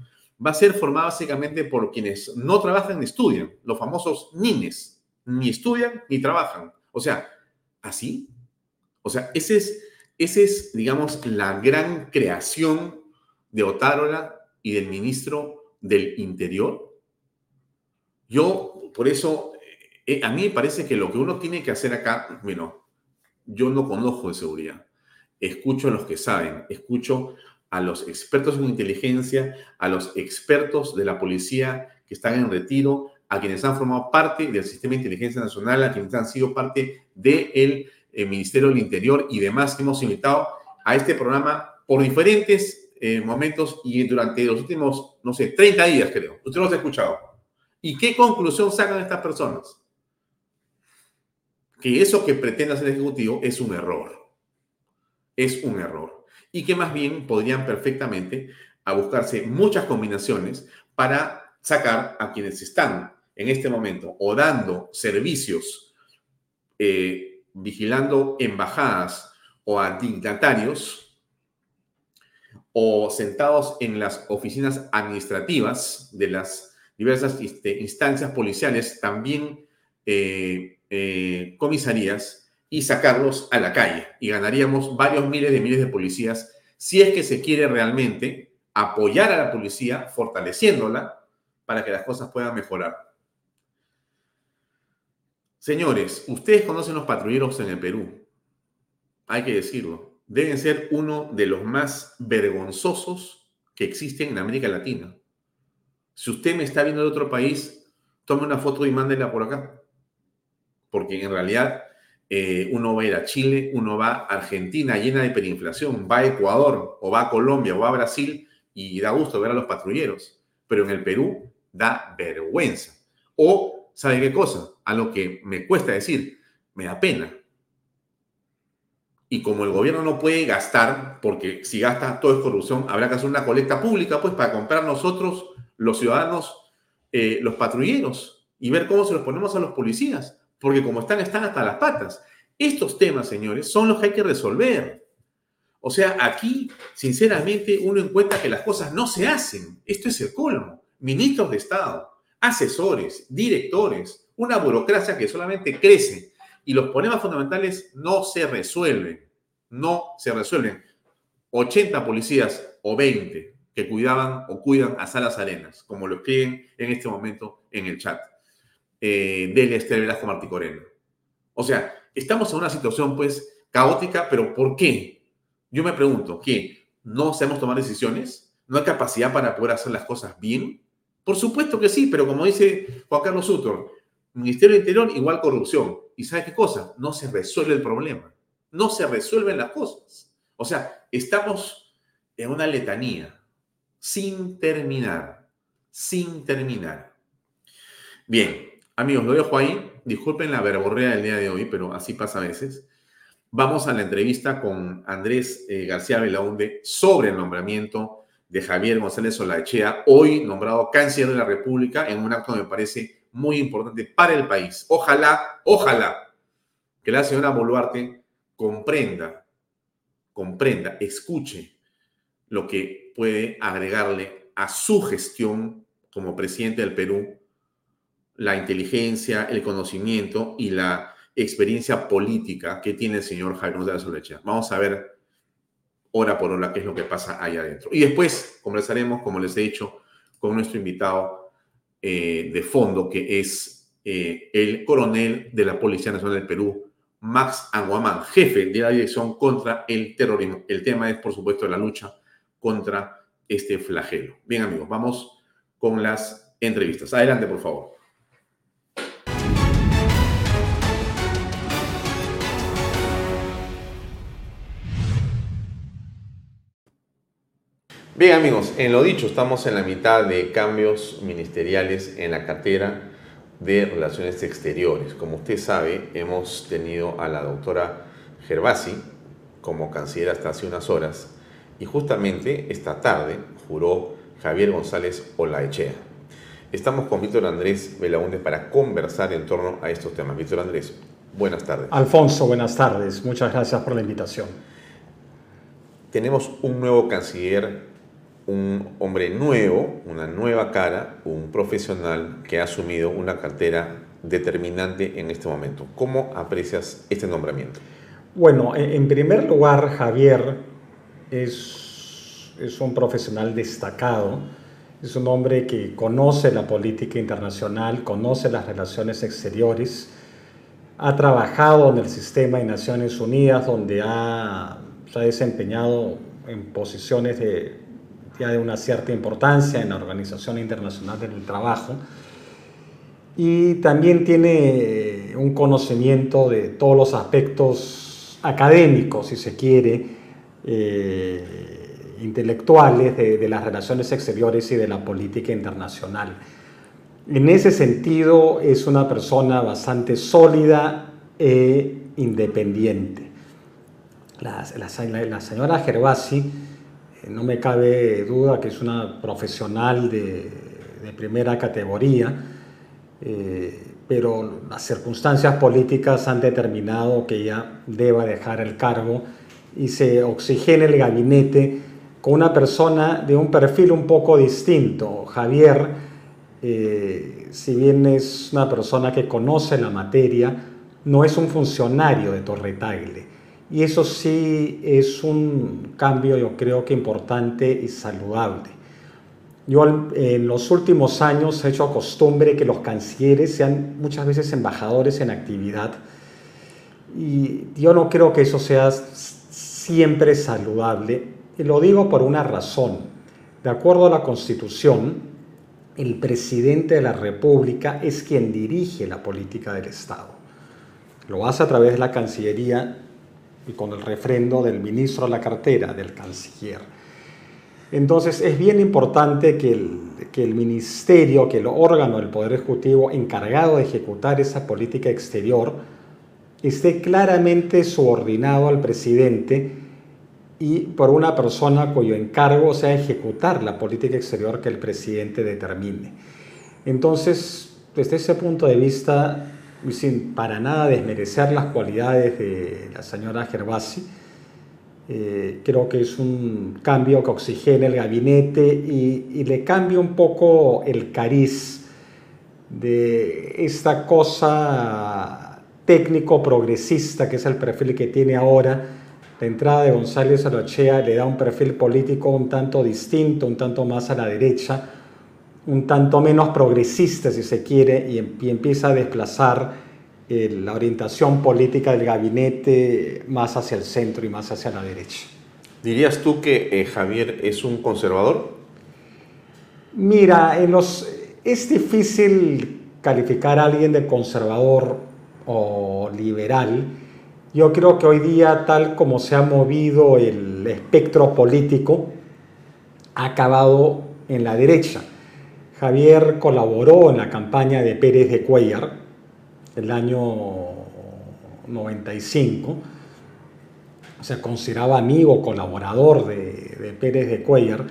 va a ser formada básicamente por quienes no trabajan ni estudian, los famosos NINES, ni estudian ni trabajan. O sea, así. O sea, ese es, ese es, digamos, la gran creación de Otárola y del ministro del Interior. Yo, por eso, eh, a mí me parece que lo que uno tiene que hacer acá, bueno, yo no conozco de seguridad. Escucho a los que saben, escucho a los expertos en inteligencia, a los expertos de la policía que están en retiro, a quienes han formado parte del Sistema de Inteligencia Nacional, a quienes han sido parte del eh, Ministerio del Interior y demás que hemos invitado a este programa por diferentes eh, momentos y durante los últimos, no sé, 30 días creo. Usted los ha escuchado. ¿Y qué conclusión sacan estas personas? Que eso que pretende hacer el Ejecutivo es un error. Es un error. Y que más bien podrían perfectamente a buscarse muchas combinaciones para sacar a quienes están en este momento o dando servicios, eh, vigilando embajadas o a dignatarios, o sentados en las oficinas administrativas de las diversas este, instancias policiales, también eh, eh, comisarías, y sacarlos a la calle. Y ganaríamos varios miles de miles de policías si es que se quiere realmente apoyar a la policía, fortaleciéndola para que las cosas puedan mejorar. Señores, ustedes conocen los patrulleros en el Perú. Hay que decirlo. Deben ser uno de los más vergonzosos que existen en América Latina. Si usted me está viendo de otro país, tome una foto y mándela por acá. Porque en realidad eh, uno va a ir a Chile, uno va a Argentina llena de hiperinflación, va a Ecuador o va a Colombia o va a Brasil y da gusto ver a los patrulleros. Pero en el Perú da vergüenza. O ¿sabe qué cosa? A lo que me cuesta decir, me da pena. Y como el gobierno no puede gastar, porque si gasta todo es corrupción, habrá que hacer una colecta pública, pues, para comprar nosotros, los ciudadanos, eh, los patrulleros y ver cómo se los ponemos a los policías, porque como están, están hasta las patas. Estos temas, señores, son los que hay que resolver. O sea, aquí, sinceramente, uno encuentra que las cosas no se hacen. Esto es el colmo. Ministros de Estado, asesores, directores, una burocracia que solamente crece y los problemas fundamentales no se resuelven. No se resuelven. 80 policías o 20 que cuidaban o cuidan a Salas Arenas, como lo escriben en este momento en el chat. Eh, Delia Esther Velasco Marticoreno. O sea, estamos en una situación pues caótica, pero ¿por qué? Yo me pregunto, ¿qué? ¿No sabemos tomar decisiones? ¿No hay capacidad para poder hacer las cosas bien? Por supuesto que sí, pero como dice Juan Carlos Sutor, Ministerio del Interior igual corrupción. ¿Y sabe qué cosa? No se resuelve el problema. No se resuelven las cosas. O sea, estamos en una letanía sin terminar, sin terminar. Bien, amigos, lo dejo ahí. Disculpen la verborrea del día de hoy, pero así pasa a veces. Vamos a la entrevista con Andrés eh, García Belaunde sobre el nombramiento de Javier González Olaechea, hoy nombrado canciller de la República, en un acto me parece muy importante para el país. Ojalá, ojalá que la señora Boluarte comprenda, comprenda, escuche lo que puede agregarle a su gestión como presidente del Perú la inteligencia, el conocimiento y la experiencia política que tiene el señor Javier González Olaechea. Vamos a ver hora por hora qué es lo que pasa ahí adentro. Y después conversaremos, como les he dicho, con nuestro invitado eh, de fondo, que es eh, el coronel de la Policía Nacional del Perú, Max Anguamán, jefe de la Dirección contra el Terrorismo. El tema es, por supuesto, la lucha contra este flagelo. Bien, amigos, vamos con las entrevistas. Adelante, por favor. Bien amigos, en lo dicho, estamos en la mitad de cambios ministeriales en la cartera de Relaciones Exteriores. Como usted sabe, hemos tenido a la doctora Gervasi como canciller hasta hace unas horas y justamente esta tarde juró Javier González Olaechea. Estamos con Víctor Andrés Belaúnde para conversar en torno a estos temas. Víctor Andrés, buenas tardes. Alfonso, buenas tardes. Muchas gracias por la invitación. Tenemos un nuevo canciller un hombre nuevo, una nueva cara, un profesional que ha asumido una cartera determinante en este momento. ¿Cómo aprecias este nombramiento? Bueno, en primer lugar, Javier es, es un profesional destacado, es un hombre que conoce la política internacional, conoce las relaciones exteriores, ha trabajado en el sistema de Naciones Unidas, donde ha, se ha desempeñado en posiciones de ya de una cierta importancia en la Organización Internacional del Trabajo y también tiene un conocimiento de todos los aspectos académicos, si se quiere, eh, intelectuales de, de, las relaciones exteriores y de la política internacional. En ese sentido es una persona bastante sólida e independiente. La, la, la señora Gervasi no me cabe duda que es una profesional de, primera categoría, eh, pero las circunstancias políticas han determinado que ella deba dejar el cargo y se oxigene el gabinete con una persona de un perfil un poco distinto. Javier, eh, si bien es una persona que conoce la materia, no es un funcionario de Torretagle y eso sí es un cambio, yo creo que importante y saludable. Yo en los últimos años he hecho costumbre que los cancilleres sean muchas veces embajadores en actividad. Y yo no creo que eso sea siempre saludable. Y lo digo por una razón. De acuerdo a la Constitución, el presidente de la República es quien dirige la política del Estado. Lo hace a través de la Cancillería y con el refrendo del ministro a la cartera, del canciller. Entonces es bien importante que el, que el ministerio, que el órgano del Poder Ejecutivo encargado de ejecutar esa política exterior esté claramente subordinado al presidente y por una persona cuyo encargo sea ejecutar la política exterior que el presidente determine. Entonces, desde ese punto de vista, y sin para nada desmerecer las cualidades de la señora Gervasi, eh, creo que es un cambio que oxigena el gabinete y, y le cambia un poco el cariz de esta cosa técnico progresista que es el perfil que tiene ahora. La entrada de González Arochea le da un perfil político un tanto distinto, un tanto más a la derecha, un tanto menos progresista si se quiere, y, em, empieza a desplazar eh, la orientación política del gabinete más hacia el centro y más hacia la derecha. ¿Dirías tú que eh, Javier es un conservador? Mira, en los, es difícil calificar a alguien de conservador o liberal. Yo creo que hoy día, tal como se ha movido el espectro político, ha acabado en la derecha. Javier colaboró en la campaña de Pérez de Cuellar, el año 95. Se consideraba amigo, colaborador de, Pérez de Cuellar.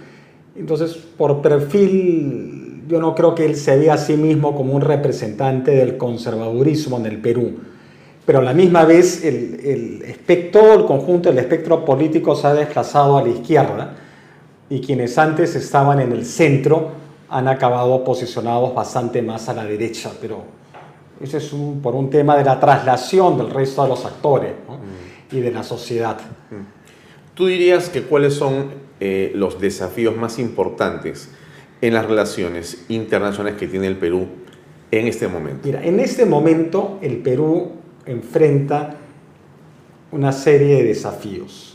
Entonces, por perfil, yo no creo que él se vea a sí mismo como un representante del conservadurismo en el Perú. Pero a la misma vez, el, el espectro, el conjunto del espectro político se ha desplazado a la izquierda y quienes antes estaban en el centro han acabado posicionados bastante más a la derecha. Pero ese es un, por un tema de la traslación del resto de los actores y de la sociedad. ¿Tú dirías que cuáles son eh, los desafíos más importantes en las relaciones internacionales que tiene el Perú en este momento? Mira, en este momento el Perú enfrenta una serie de desafíos.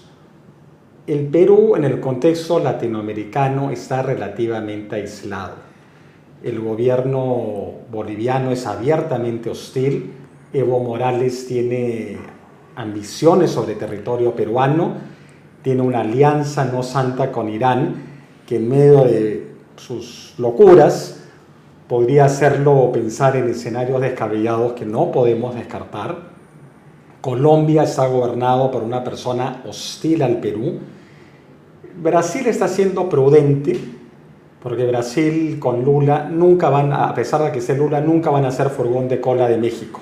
El Perú en el contexto latinoamericano está relativamente aislado el gobierno boliviano es abiertamente hostil, Evo Morales tiene ambiciones sobre territorio peruano, tiene una alianza no santa con Irán, que en medio de sus locuras podría hacerlo pensar en escenarios descabellados que no podemos descartar. Colombia está gobernado por una persona hostil al Perú. Brasil está siendo prudente, porque Brasil con Lula nunca van, a pesar de que sea Lula, nunca van a ser furgón de cola de México.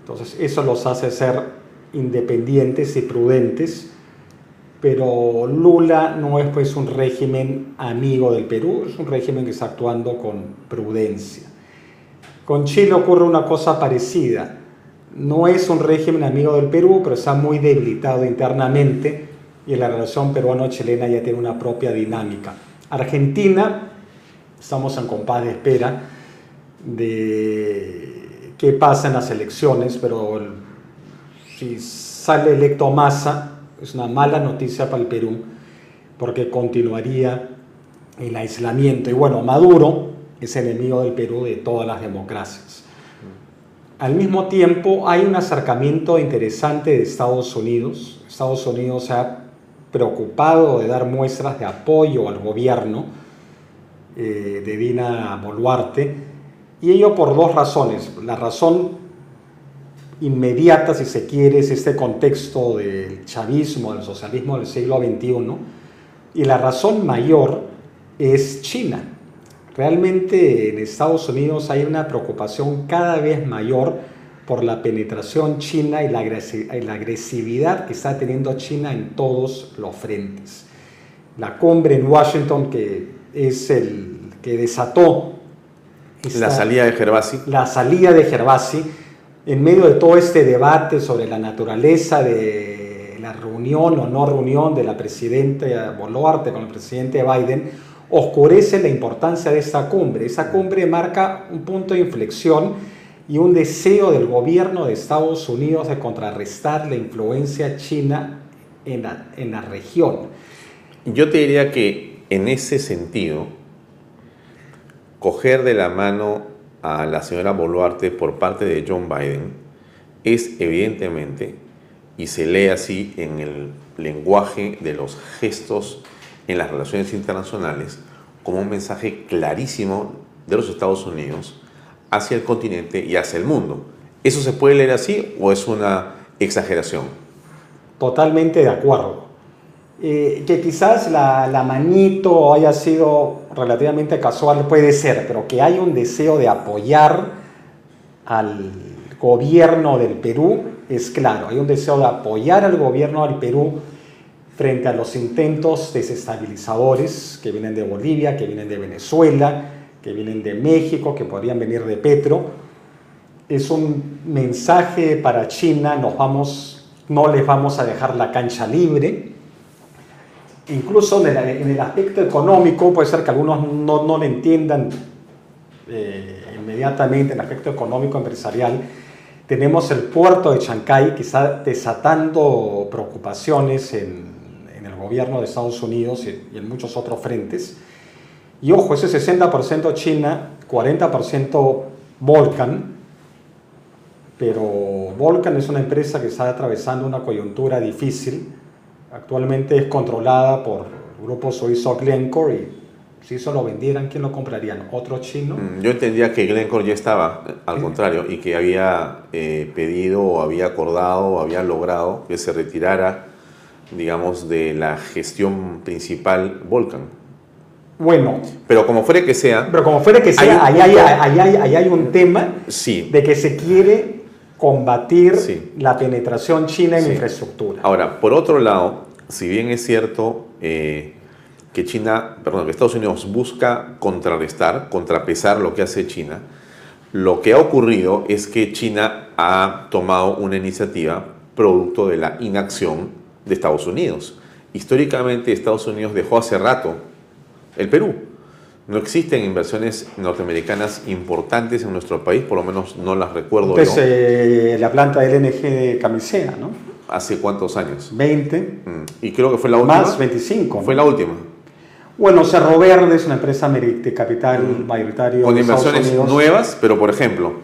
Entonces eso los hace ser independientes y prudentes, pero Lula no es pues un régimen amigo del Perú, es un régimen que está actuando con prudencia. Con Chile ocurre una cosa parecida. No es un régimen amigo del Perú, pero está muy debilitado internamente y la relación peruano-chilena ya tiene una propia dinámica. Argentina estamos en compás de espera de qué pasa en las elecciones, pero si sale electo Massa, es una mala noticia para el Perú, porque continuaría el aislamiento. Y bueno, Maduro es enemigo del Perú de todas las democracias. Al mismo tiempo, hay un acercamiento interesante de Estados Unidos. Estados Unidos ha preocupado de dar muestras de apoyo al gobierno eh, de Dina Boluarte, y ello por dos razones. La razón inmediata, si se quiere, es este contexto del chavismo, del socialismo del siglo XXI, y la razón mayor es China. Realmente en Estados Unidos hay una preocupación cada vez mayor por la penetración china y la, agresividad que está teniendo China en todos los frentes. La cumbre en Washington que es el que desató la salida de Gervasi. La salida de Gervasi en medio de todo este debate sobre la naturaleza de la reunión o no reunión de la presidenta Boluarte con el presidente Biden, oscurece la importancia de esta cumbre. Esa cumbre marca un punto de inflexión y un deseo del gobierno de Estados Unidos de contrarrestar la influencia china en la, en la región. Yo te diría que en ese sentido, coger de la mano a la señora Boluarte por parte de John Biden es evidentemente, y se lee así en el lenguaje de los gestos en las relaciones internacionales, como un mensaje clarísimo de los Estados Unidos hacia el continente y hacia el mundo. ¿Eso se puede leer así o es una exageración? Totalmente de acuerdo. Eh, que quizás la, la, manito haya sido relativamente casual puede ser, pero que hay un deseo de apoyar al gobierno del Perú es claro. Hay un deseo de apoyar al gobierno del Perú frente a los intentos desestabilizadores que vienen de Bolivia, que vienen de Venezuela, que vienen de México, que podrían venir de Petro. Es un mensaje para China, nos vamos, no les vamos a dejar la cancha libre. Incluso en el, aspecto económico, puede ser que algunos no, no lo entiendan eh, inmediatamente en el aspecto económico empresarial, tenemos el puerto de Chancay quizá desatando preocupaciones en, el gobierno de Estados Unidos y, en muchos otros frentes. Y ojo, ese 60% China, 40% Volcan, pero Volcan es una empresa que está atravesando una coyuntura difícil. Actualmente es controlada por el grupo suizo Glencore y si eso lo vendieran, ¿quién lo comprarían? ¿Otro chino? Mm, yo entendía que Glencore ya estaba, al contrario, y que había eh, pedido o había acordado o había logrado que se retirara, digamos, de la gestión principal Volcan. Bueno. Pero como fuere que sea... Pero como fuere que sea, ahí, hay, hay, un tema sí. de que se quiere combatir la penetración china en infraestructura. Ahora, por otro lado, si bien es cierto... Eh, que China, perdón, que Estados Unidos busca contrarrestar, contrapesar lo que hace China, lo que ha ocurrido es que China ha tomado una iniciativa producto de la inacción de Estados Unidos. Históricamente Estados Unidos dejó hace rato el Perú. No existen inversiones norteamericanas importantes en nuestro país, por lo menos no las recuerdo Entonces, yo. Eh, la planta LNG de Camisea, ¿no? ¿Hace cuántos años? 20. Mm, y creo que fue la última. Más 25. Fue la última. Bueno, Cerro Verde es una empresa de capital mm. mayoritario. Con inversiones nuevas, pero por ejemplo,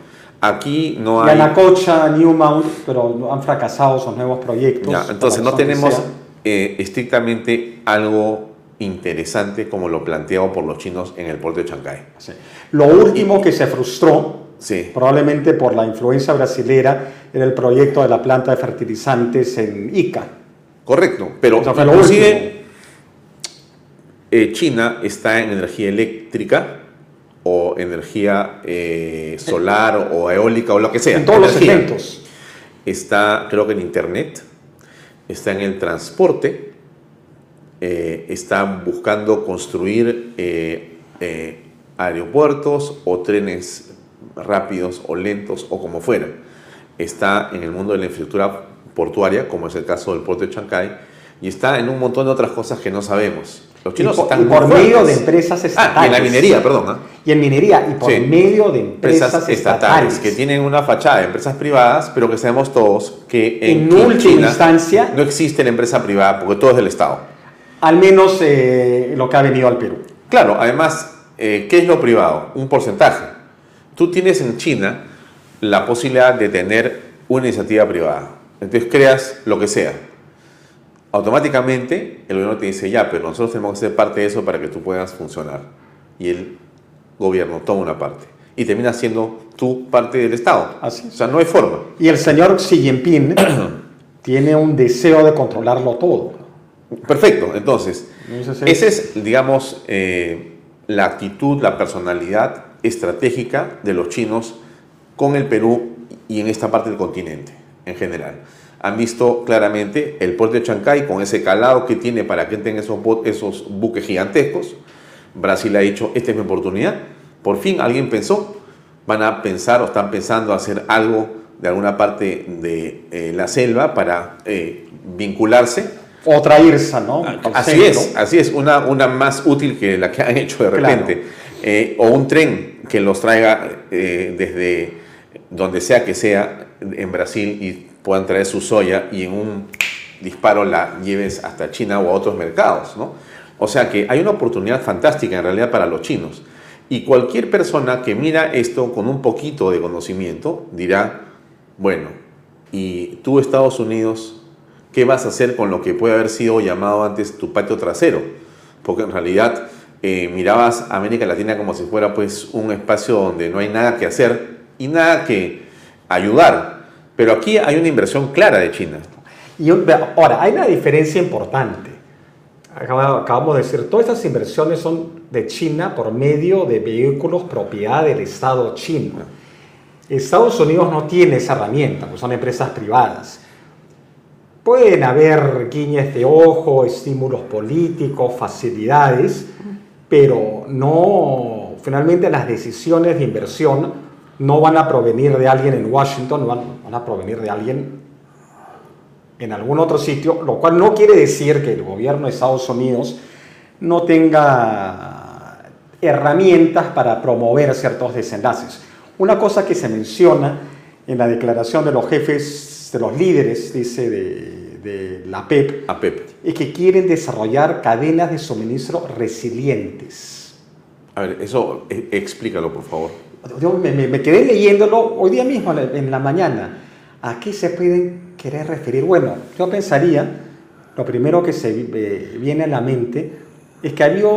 aquí no hay. Yanacocha, Newmount, pero han fracasado esos nuevos proyectos. entonces no tenemos eh, estrictamente algo interesante como lo planteado por los chinos en el puerto de Chancay. Lo último que se frustró, sí. probablemente por la influencia brasilera, era el proyecto de la planta de fertilizantes en Ica. Correcto, pero inclusive eh, China está en energía eléctrica o energía eh, solar o eólica o lo que sea. En todos los segmentos. Está, creo que en Internet, está en el transporte, eh, está buscando construir aeropuertos o trenes rápidos o lentos o como fuera. Está en el mundo de la infraestructura portuaria, como es el caso del puerto de Chancay, y está en un montón de otras cosas que no sabemos. Los chinos y por, están por medio de empresas estatales. Ah, y en la minería, perdón. ¿ah? Y en minería, y por medio de empresas, estatales, Que tienen una fachada de empresas privadas, pero que sabemos todos que en, en última instancia no existe la empresa privada porque todo es del Estado. Al menos eh, lo que ha venido al Perú. Claro, además, eh, ¿qué es lo privado? Un porcentaje. Tú tienes en China la posibilidad de tener una iniciativa privada. Entonces creas lo que sea automáticamente el gobierno te dice, ya, pero nosotros tenemos que ser parte de eso para que tú puedas funcionar. Y el gobierno toma una parte. Y termina siendo tú parte del Estado. Así O sea, no hay forma. Y el señor Xi Jinping [clears throat] tiene un deseo de controlarlo todo. Perfecto. Entonces, esa es, digamos, eh, la actitud, la personalidad estratégica de los chinos con el Perú y en esta parte del continente en general han visto claramente el puerto de Chancay con ese calado que tiene para que entren esos, esos buques gigantescos. Brasil ha dicho, esta es mi oportunidad. Por fin alguien pensó, van a pensar o están pensando hacer algo de alguna parte de eh, la selva para eh, vincularse. Otra IRSA, ¿no? Ah, así es, así es, una, una más útil que la que han hecho de repente. Eh, o un tren que los traiga desde donde sea que sea en Brasil y puedan traer su soya y en un disparo la lleves hasta China o a otros mercados, ¿no? O sea que hay una oportunidad fantástica en realidad para los chinos. Y cualquier persona que mira esto con un poquito de conocimiento dirá, bueno, ¿y tú Estados Unidos qué vas a hacer con lo que puede haber sido llamado antes tu patio trasero? Porque en realidad eh, mirabas América Latina como si fuera pues un espacio donde no hay nada que hacer y nada que ayudar, pero aquí hay una inversión clara de China. Y ahora, hay una diferencia importante. Acabamos de decir, todas estas inversiones son de China por medio de vehículos propiedad del Estado chino. Estados Unidos no tiene esa herramienta, pues son empresas privadas. Pueden haber guiñes de ojo, estímulos políticos, facilidades, pero no, finalmente las decisiones de inversión no van a provenir de alguien en Washington, van, van a provenir de alguien en algún otro sitio, lo cual no quiere decir que el gobierno de Estados Unidos no tenga herramientas para promover ciertos desenlaces. Una cosa que se menciona en la declaración de los jefes, de los líderes, dice, de, la PEP, APEP, es que quieren desarrollar cadenas de suministro resilientes. A ver, eso eh, explícalo, por favor. Yo me, quedé leyéndolo hoy día mismo en la mañana. ¿A qué se pueden querer referir? Bueno, yo pensaría, lo primero que se eh, viene a la mente es que, había,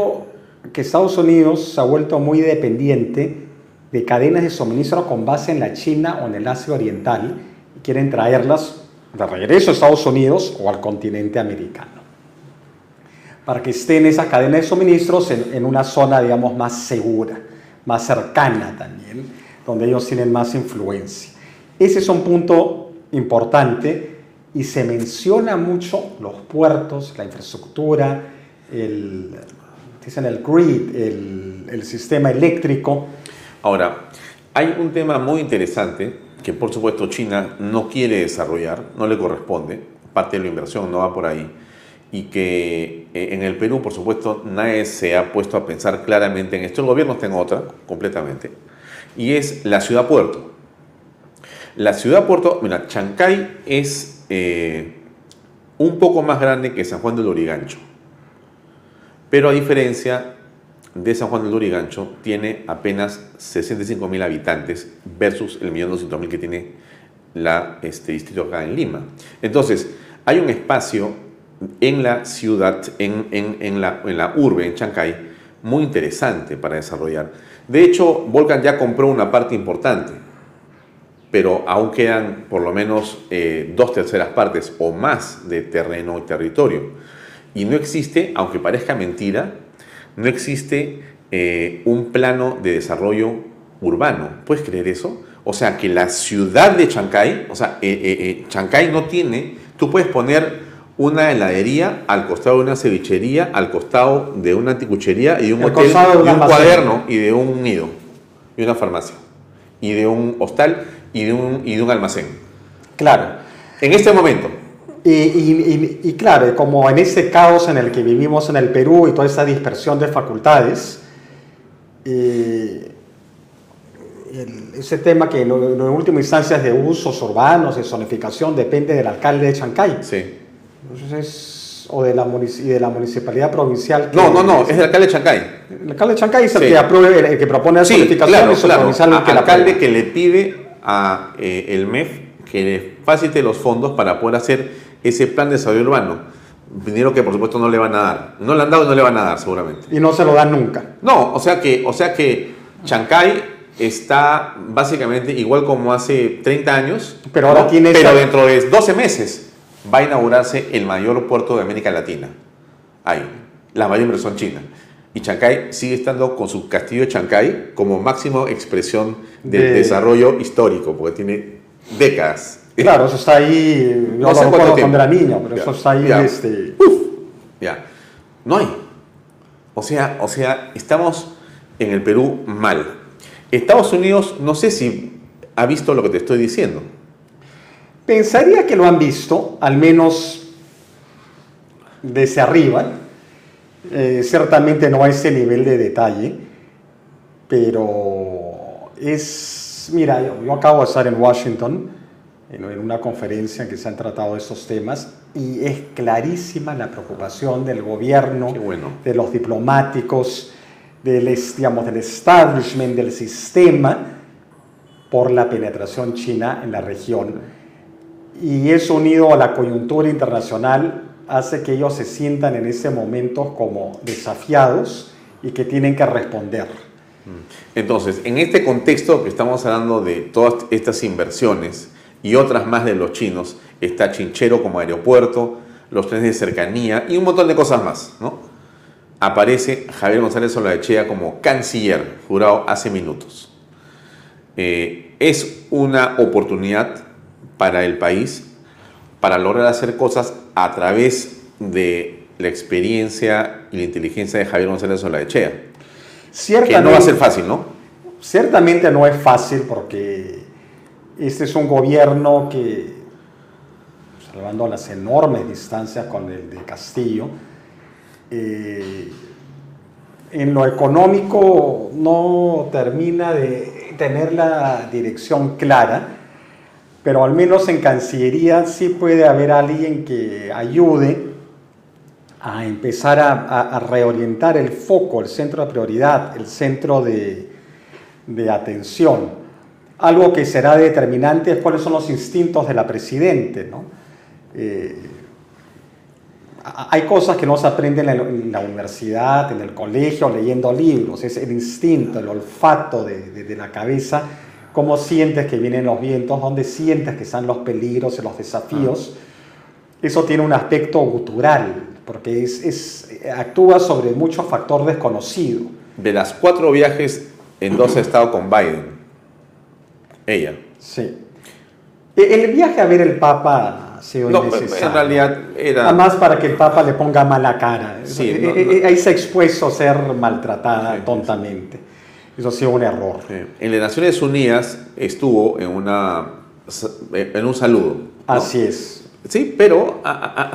que Estados Unidos se ha vuelto muy dependiente de cadenas de suministro con base en la China o en el Asia Oriental y quieren traerlas de regreso a Estados Unidos o al continente americano. Para que estén esas cadenas de suministros en, una zona, digamos, más segura, más cercana también, donde ellos tienen más influencia. Ese es un punto importante y se menciona mucho los puertos, la infraestructura, el, dicen el grid, el sistema eléctrico, Ahora, hay un tema muy interesante que por supuesto China no quiere desarrollar, no le corresponde, parte de la inversión no va por ahí, y que eh, en el Perú por supuesto nadie se ha puesto a pensar claramente en esto, el gobierno está en otra completamente, y es la ciudad puerto. La ciudad puerto, mira, Chancay es eh, un poco más grande que San Juan del Lurigancho, pero a diferencia de San Juan del Lurigancho tiene apenas 65 mil habitantes versus el millón que tiene la, este distrito acá en Lima. Entonces, hay un espacio en la ciudad, en, en, la, en la urbe, en Chancay, muy interesante para desarrollar. De hecho, Volcan ya compró una parte importante, pero aún quedan por lo menos eh, dos terceras partes o más de terreno y territorio. Y no existe, aunque parezca mentira, no existe eh, un plano de desarrollo urbano. ¿Puedes creer eso? O sea, que la ciudad de Chancay, o sea, eh, eh, Chancay no tiene, tú puedes poner una heladería al costado de una cevichería, al costado de una anticuchería y de un hotel, y un cuaderno y de un nido, y una farmacia, y de un hostal y de un, y de un almacén. Claro. En este momento, y, claro, como en ese caos en el que vivimos en el Perú y toda esa dispersión de facultades, ese tema que en, última instancia es de usos urbanos, de zonificación, depende del alcalde de Chancay. Sí. o de la, de la municipalidad provincial. no, no, no, es el alcalde de Chancay. El alcalde de Chancay es el, que, apruebe, el que propone la sí, zonificación claro, claro. el alcalde que le pide a eh, el MEF que le facilite los fondos para poder hacer ese plan de desarrollo urbano. Dinero que por supuesto no le van a dar. No le han dado y no le van a dar seguramente. Y no se lo dan nunca. No, o sea que, o sea que Chancay está básicamente igual como hace 30 años. Pero ahora tiene... Pero dentro de 12 meses va a inaugurarse el mayor puerto de América Latina. Ahí, la mayor inversión china. Y Chancay sigue estando con su castillo de Chancay como máximo expresión del de... desarrollo histórico, porque tiene décadas Claro, eso está ahí, yo no sé cuando era niño, pero eso está ahí. Este... ya. No hay. O sea, o sea, estamos en el Perú mal. Estados Unidos, no sé si ha visto lo que te estoy diciendo. Pensaría que lo han visto, al menos desde arriba. Eh, ciertamente no a ese nivel de detalle, pero es, mira, yo, yo acabo de estar en Washington en una conferencia en que se han tratado estos temas y es clarísima la preocupación del gobierno, de los diplomáticos, del, digamos, del establishment, del sistema por la penetración china en la región. Y eso unido a la coyuntura internacional hace que ellos se sientan en ese momento como desafiados y que tienen que responder. Entonces, en este contexto que estamos hablando de todas estas inversiones, y otras más de los chinos. Está Chinchero como aeropuerto, los trenes de cercanía y un montón de cosas más. ¿no? aparece Javier González Olaechea como canciller, jurado hace minutos. Eh, es una oportunidad para el país para lograr hacer cosas a través de la experiencia y la inteligencia de Javier González Olaechea. Ciertamente, que no va a ser fácil, ¿no? Ciertamente no es fácil porque este es un gobierno que, salvando las enormes distancias con el de Castillo, eh, en lo económico no termina de tener la dirección clara pero al menos en Cancillería sí puede haber alguien que ayude a empezar a, reorientar el foco, el centro de prioridad, el centro de, atención. Algo que será determinante es cuáles son los instintos de la Presidente. ¿no? Eh, hay cosas que no se aprenden en la, universidad, en el colegio, leyendo libros, es el instinto, el olfato de la cabeza cómo sientes que vienen los vientos, dónde sientes que están los peligros y los desafíos. Eso tiene un aspecto gutural, porque es, actúa sobre muchos factores desconocidos. De las cuatro viajes, en dos ha estado con Biden. Ella. Sí. E, el viaje a ver el Papa sido no, En realidad era... Además para que el Papa le ponga mala cara. Sí, e, e, Ahí se ha expuesto a ser maltratada tontamente. Eso ha sido un error. En las Naciones Unidas estuvo en, una, en un saludo. Así es. Sí, pero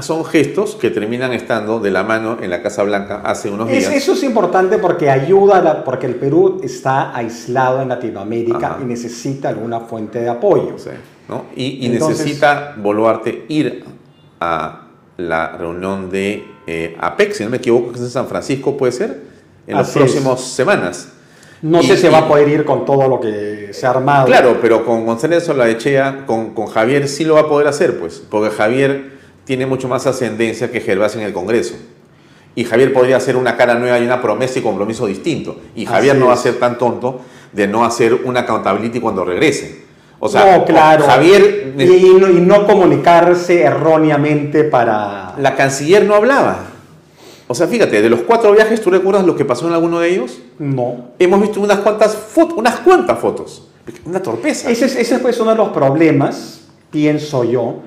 son gestos que terminan estando de la mano en la Casa Blanca hace unos días. eso es importante porque ayuda, porque el Perú está aislado en Latinoamérica y necesita alguna fuente de apoyo. Y, necesita Boluarte ir a la reunión de eh, APEC, si no me equivoco, que es en San Francisco, puede ser, en las próximas semanas. No sé si va a poder ir con todo lo que se ha armado. Claro, pero con González Olaechea, con, con Javier sí lo va a poder hacer, pues, porque Javier tiene mucho más ascendencia que Gervasio en el Congreso. Y Javier podría hacer una cara nueva y una promesa y compromiso distinto. Y Javier no va a ser tan tonto de no hacer una accountability cuando regrese. O sea, no, claro. Javier... Y, y no comunicarse erróneamente para... La canciller no hablaba. O sea, fíjate, de los cuatro viajes, ¿tú recuerdas lo que pasó en alguno de ellos? No. Hemos visto unas cuantas fotos, unas cuantas fotos. Una torpeza. Ese, ese fue uno de los problemas, pienso yo,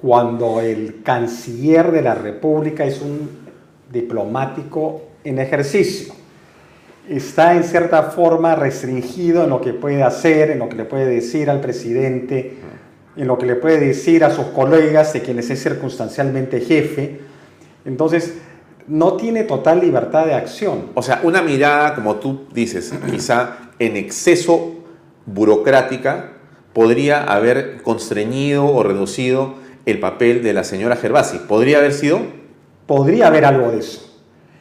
cuando el canciller de la República es un diplomático en ejercicio. Está en cierta forma restringido en lo que puede hacer, en lo que le puede decir al presidente, en lo que le puede decir a sus colegas de quienes es circunstancialmente jefe. Entonces, no tiene total libertad de acción. O sea, una mirada, como tú dices, [clears throat] quizá en exceso burocrática, podría haber constreñido o reducido el papel de la señora Gervasi. ¿Podría haber sido? Podría haber algo de eso.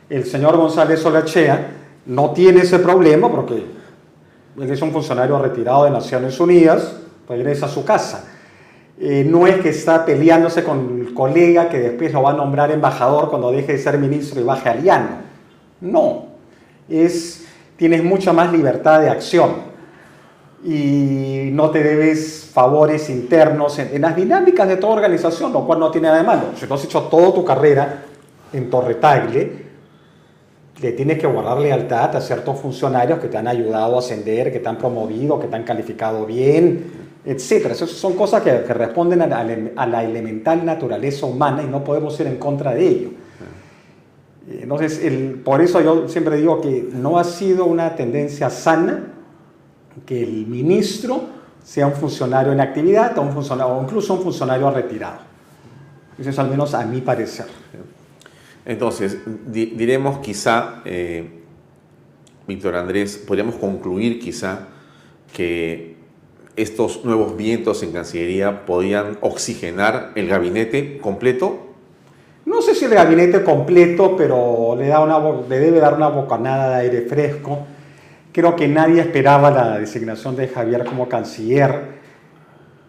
El señor González Solachea no tiene ese problema porque él es un funcionario retirado de Naciones Unidas, regresa a su casa. Eh, no es que está peleándose con colega que después lo va a nombrar embajador cuando deje de ser ministro y baje a Liano. No, es, tienes mucha más libertad de acción y no te debes favores internos en, las dinámicas de toda organización, lo cual no tiene nada de malo. Si tú has hecho toda tu carrera en Torre Tagle, le tienes que guardar lealtad a ciertos funcionarios que te han ayudado a ascender, que te han promovido, que te han calificado bien, etcétera. Esas son cosas que, responden a la, elemental naturaleza humana y no podemos ir en contra de ello. Entonces, el, por eso yo siempre digo que no ha sido una tendencia sana que el ministro sea un funcionario en actividad o, incluso un funcionario retirado. Eso es al menos a mi parecer. Entonces, diremos quizá, eh, Víctor Andrés, podríamos concluir quizá que estos nuevos vientos en Cancillería podían oxigenar el gabinete completo? No sé si el gabinete completo, pero le, da una, le debe dar una bocanada de aire fresco. Creo que nadie esperaba la designación de Javier como canciller.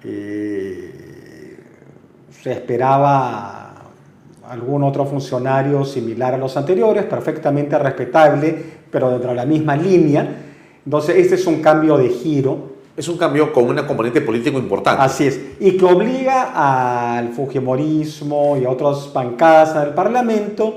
Eh, se esperaba algún otro funcionario similar a los anteriores, perfectamente respetable, pero dentro de la misma línea. Entonces, este es un cambio de giro es un cambio con una componente político importante. Así es, y que obliga al Fujimorismo y a otras bancadas del Parlamento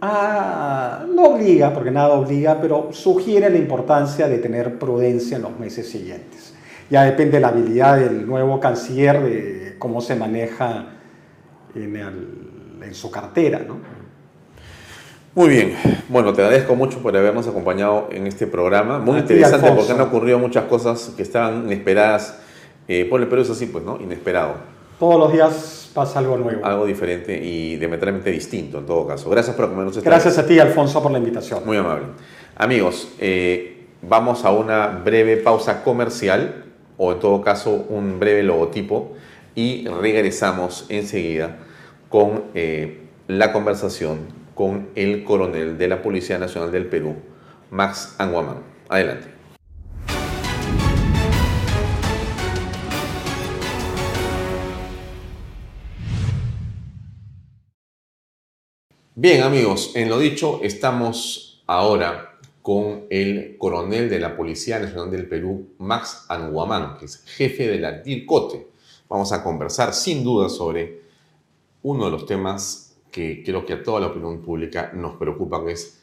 Ah, no obliga, porque nada obliga, pero sugiere la importancia de tener prudencia en los meses siguientes. Ya depende de la habilidad del nuevo canciller, de cómo se maneja en, su cartera. ¿no? Muy bien, bueno, te agradezco mucho por habernos acompañado en este programa. Muy interesante porque han ocurrido muchas cosas que estaban inesperadas. Eh, por el Perú es así, pues, ¿no? Inesperado. Todos los días pasa algo nuevo. Algo diferente y diametralmente distinto en todo caso. Gracias por acompañarnos. Gracias a ti, Alfonso, por la invitación. Muy amable. Amigos, eh, vamos a una breve pausa comercial o en todo caso un breve logotipo y regresamos enseguida con eh, la conversación con el coronel de la Policía Nacional del Perú, Max Anguaman. Adelante. Bien amigos, en lo dicho, estamos ahora con el coronel de la Policía Nacional del Perú, Max Anguamán, que es jefe de la DIRCOTE. Vamos a conversar sin duda sobre uno de los temas que creo que a toda la opinión pública nos preocupa, que es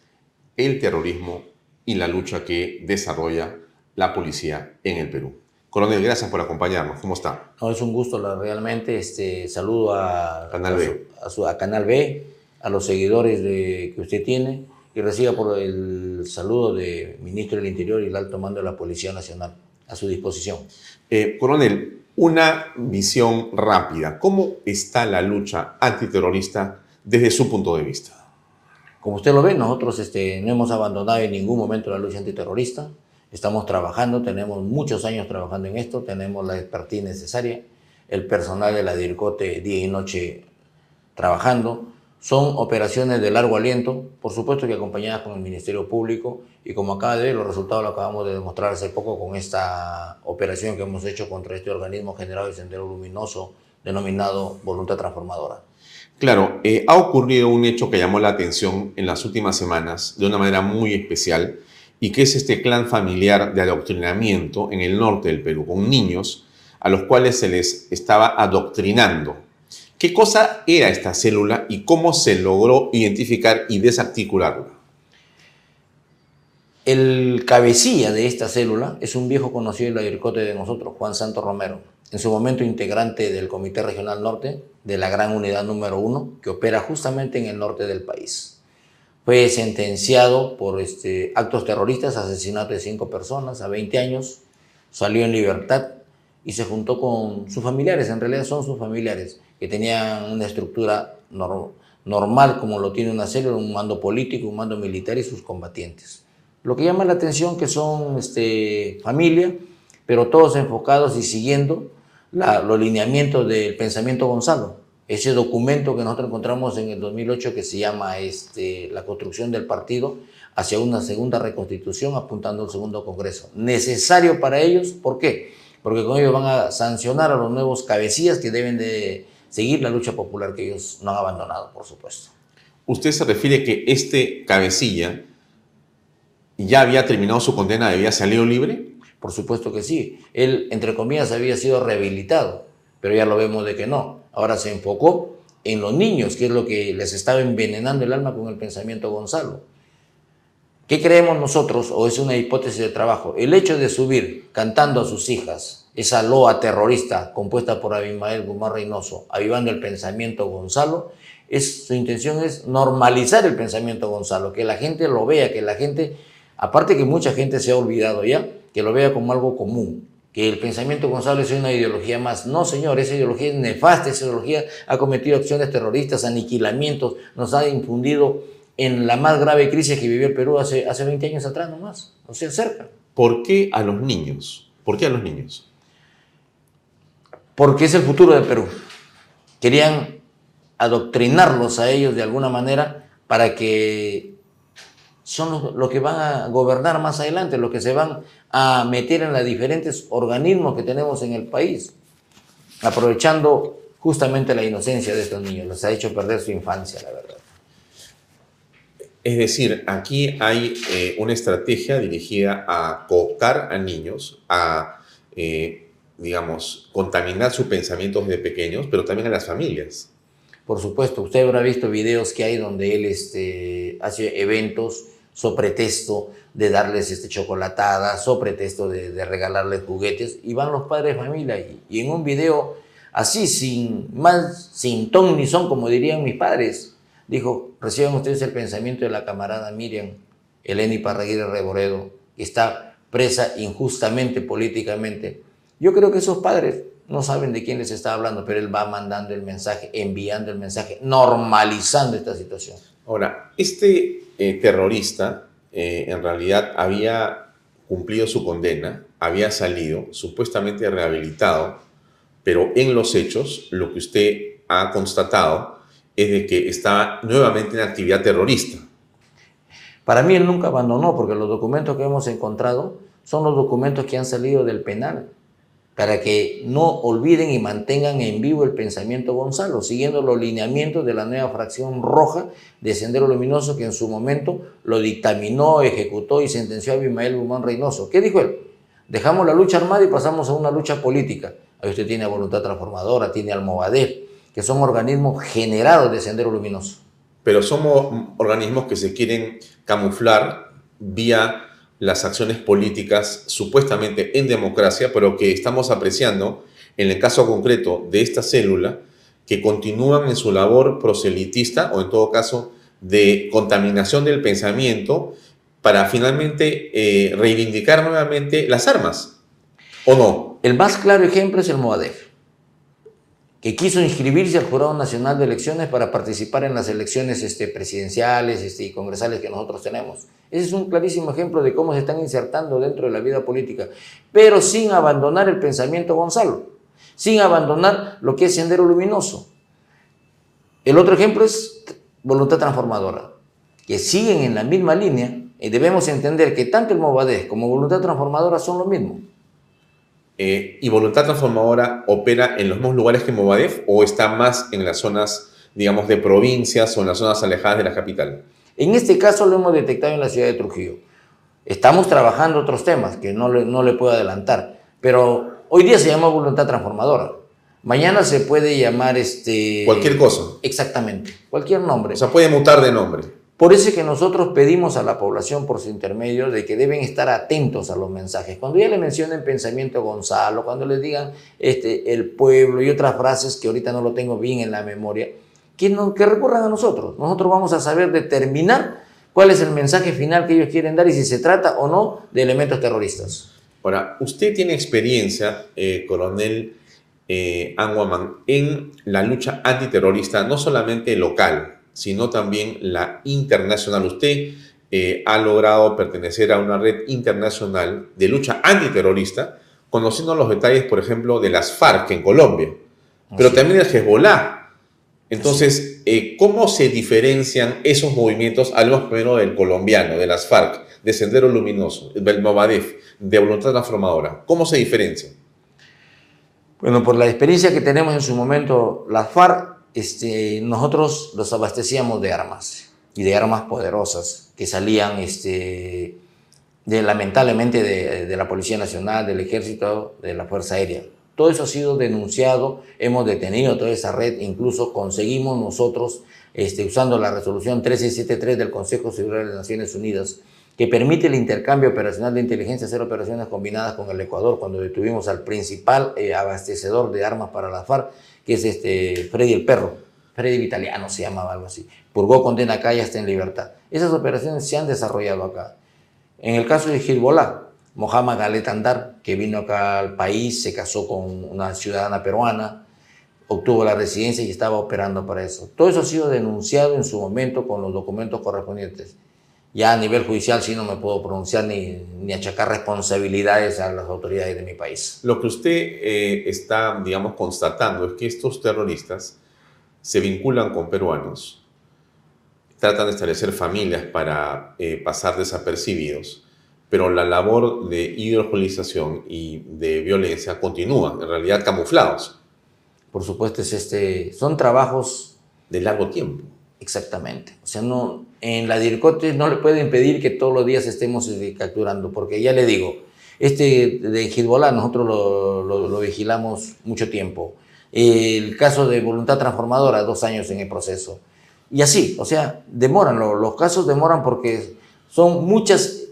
el terrorismo y la lucha que desarrolla la policía en el Perú. Coronel, gracias por acompañarnos. ¿Cómo está? No, es un gusto realmente. Este, saludo a Canal B. a Canal B, a los seguidores de, que usted tiene y reciba por el saludo del ministro del Interior y el alto mando de la Policía Nacional a su disposición. Eh, coronel, una visión rápida. ¿Cómo está la lucha antiterrorista desde su punto de vista? Como usted lo ve, nosotros este, no hemos abandonado en ningún momento la lucha antiterrorista. Estamos trabajando, tenemos muchos años trabajando en esto, tenemos la expertise necesaria, el personal de la DIRCOTE día y noche trabajando. Son operaciones de largo aliento, por supuesto que acompañadas con el Ministerio Público y como acaba de ver, los resultados lo acabamos de demostrar hace poco con esta operación que hemos hecho contra este organismo generado de sendero luminoso denominado Voluntad Transformadora. Claro, eh, ha ocurrido un hecho que llamó la atención en las últimas semanas de una manera muy especial y que es este clan familiar de adoctrinamiento en el norte del Perú, con niños a los cuales se les estaba adoctrinando ¿Qué cosa era esta célula y cómo se logró identificar y desarticularla? El cabecilla de esta célula es un viejo conocido de la DIRCOTE de nosotros, Juan Santos Romero, en su momento integrante del Comité Regional Norte de la Gran Unidad número 1, que opera justamente en el norte del país. Fue sentenciado por este, actos terroristas, asesinato de cinco personas a 20 años, salió en libertad y se juntó con sus familiares, en realidad son sus familiares, que tenían una estructura normal como lo tiene una célula, un mando político, un mando militar y sus combatientes. Lo que llama la atención que son este, familia, pero todos enfocados y siguiendo los lineamientos del pensamiento Gonzalo. Ese documento que nosotros encontramos en el 2008 que se llama este, La construcción del partido hacia una segunda reconstitución apuntando al segundo congreso. Necesario para ellos, ¿por qué? Porque con ello van a sancionar a los nuevos cabecillas que deben de seguir la lucha popular que ellos no han abandonado, por supuesto. Usted se refiere que este cabecilla ya había terminado su condena, había salido libre? Por supuesto que sí. Él, entre comillas, había sido rehabilitado, pero ya lo vemos de que no. Ahora se enfocó en los niños, que es lo que les estaba envenenando el alma con el pensamiento Gonzalo. ¿Qué creemos nosotros, o es una hipótesis de trabajo? El hecho de subir cantando a sus hijas esa loa terrorista compuesta por Abimael Guzmán Reynoso, avivando el pensamiento Gonzalo, es, su intención es normalizar el pensamiento Gonzalo, que la gente lo vea, que la gente, aparte que mucha gente se ha olvidado ya, que lo vea como algo común, que el pensamiento Gonzalo es una ideología más. No, señor, esa ideología es nefasta, esa ideología ha cometido acciones terroristas, aniquilamientos, nos ha infundido en la más grave crisis que vivió el Perú hace, hace 20 años atrás nomás, o sea, cerca. ¿Por qué a los niños? ¿Por qué a los niños? porque es el futuro del Perú. Querían adoctrinarlos a ellos de alguna manera para que son los, que van a gobernar más adelante, los que se van a meter en los diferentes organismos que tenemos en el país, aprovechando justamente la inocencia de estos niños. Les ha hecho perder su infancia, la verdad. Es decir, aquí hay eh, una estrategia dirigida a cooptar a niños, a eh, digamos, contaminar sus pensamientos de pequeños, pero también a las familias. Por supuesto, usted habrá visto videos que hay donde él este, hace eventos so pretexto de darles este, chocolatadas, so pretexto de, regalarles juguetes, y van los padres de familia. Y, y, en un video así, sin, más, sin ton ni son, como dirían mis padres, dijo, reciban ustedes el pensamiento de la camarada Miriam Eleni Parraguirre Reboredo, que está presa injustamente políticamente. Yo creo que esos padres no saben de quién les está hablando, pero él va mandando el mensaje, enviando el mensaje, normalizando esta situación. Ahora, este eh, terrorista eh, en realidad había cumplido su condena, había salido supuestamente rehabilitado, pero en los hechos lo que usted ha constatado es de que está nuevamente en actividad terrorista. Para mí él nunca abandonó, porque los documentos que hemos encontrado son los documentos que han salido del penal para que no olviden y mantengan en vivo el pensamiento Gonzalo, siguiendo los lineamientos de la nueva fracción roja de Sendero Luminoso que en su momento lo dictaminó, ejecutó y sentenció a Abimael Guzmán Reynoso. ¿Qué dijo él? Dejamos la lucha armada y pasamos a una lucha política. Ahí usted tiene Voluntad Transformadora, tiene al Movadef, que son organismos generados de Sendero Luminoso. Pero somos organismos que se quieren camuflar vía las acciones políticas supuestamente en democracia, pero que estamos apreciando en el caso concreto de esta célula, que continúan en su labor proselitista o en todo caso de contaminación del pensamiento para finalmente eh, reivindicar nuevamente las armas. ¿O no? El más claro ejemplo es el Moadef que quiso inscribirse al Jurado Nacional de Elecciones para participar en las elecciones este, presidenciales este, y congresales que nosotros tenemos. Ese es un clarísimo ejemplo de cómo se están insertando dentro de la vida política, pero sin abandonar el pensamiento Gonzalo, sin abandonar lo que es Sendero Luminoso. El otro ejemplo es Voluntad Transformadora, que siguen en la misma línea y debemos entender que tanto el Movadez como Voluntad Transformadora son lo mismo. Eh, ¿Y Voluntad Transformadora opera en los mismos lugares que Movadef o está más en las zonas, digamos, de provincias o en las zonas alejadas de la capital? En este caso lo hemos detectado en la ciudad de Trujillo. Estamos trabajando otros temas que no le, no le puedo adelantar, pero hoy día se llama Voluntad Transformadora. Mañana se puede llamar este... Cualquier cosa. Exactamente, cualquier nombre. O sea, puede mutar de nombre. Por eso es que nosotros pedimos a la población por su intermedio de que deben estar atentos a los mensajes. Cuando ya le mencionen pensamiento Gonzalo, cuando les digan este, el pueblo y otras frases que ahorita no lo tengo bien en la memoria, que, no, recurran a nosotros. Nosotros vamos a saber determinar cuál es el mensaje final que ellos quieren dar y si se trata o no de elementos terroristas. Ahora, usted tiene experiencia, eh, coronel eh, Anguaman, en la lucha antiterrorista, no solamente local, sino también la internacional. Usted eh, ha logrado pertenecer a una red internacional de lucha antiterrorista, conociendo los detalles, por ejemplo, de las FARC en Colombia, pero también de Hezbollah. Entonces, eh, ¿cómo se diferencian esos movimientos? Hablemos primero del colombiano, de las FARC, de Sendero Luminoso, del Movadef, de Voluntad Transformadora. ¿Cómo se diferencian? Bueno, por la experiencia que tenemos en su momento, las FARC este, nosotros los abastecíamos de armas y de armas poderosas que salían este, de, lamentablemente de, de, la Policía Nacional, del Ejército, de la Fuerza Aérea. Todo eso ha sido denunciado, hemos detenido toda esa red, incluso conseguimos nosotros, este, usando la resolución 1373 del Consejo Civil de las Naciones Unidas, que permite el intercambio operacional de inteligencia, hacer operaciones combinadas con el Ecuador, cuando detuvimos al principal eh, abastecedor de armas para la FARC, que es este Freddy el Perro, Freddy Vitaliano se llamaba algo así. Purgó condena acá y está en libertad. Esas operaciones se han desarrollado acá. En el caso de Gilbolá, Mohamed Galet Andar, que vino acá al país, se casó con una ciudadana peruana, obtuvo la residencia y estaba operando para eso. Todo eso ha sido denunciado en su momento con los documentos correspondientes. Ya a nivel judicial sí no me puedo pronunciar ni, ni achacar responsabilidades a las autoridades de mi país. Lo que usted eh, está, digamos, constatando es que estos terroristas se vinculan con peruanos, tratan de establecer familias para eh, pasar desapercibidos, pero la labor de ideologización y de violencia continúa, en realidad camuflados. Por supuesto, es este, son trabajos de largo tiempo. Exactamente. O sea, no, en la DIRCOTE no le puede impedir que todos los días estemos este, capturando, porque ya le digo, este de Hezbollah nosotros lo, lo, vigilamos mucho tiempo. El caso de voluntad transformadora, dos años en el proceso. Y así, o sea, demoran, los casos demoran porque son muchas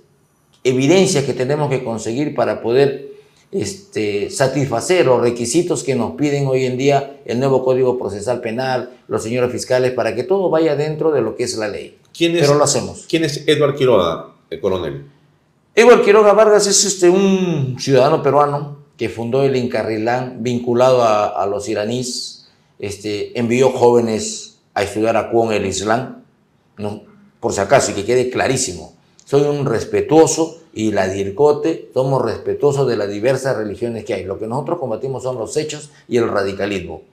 evidencias que tenemos que conseguir para poder este, satisfacer los requisitos que nos piden hoy en día el nuevo Código Procesal Penal, los señores fiscales, para que todo vaya dentro de lo que es la ley. ¿Quién es, Pero lo hacemos. ¿Quién es Edward Quiroga, el coronel? Edward Quiroga Vargas es este, un ciudadano peruano que fundó el Incarrilán vinculado a, a los iraníes, este, envió jóvenes a estudiar a Cuón el Islam, ¿no? por si acaso, y que quede clarísimo. Soy un respetuoso y la DIRCOTE somos respetuosos de las diversas religiones que hay. Lo que nosotros combatimos son los hechos y el radicalismo.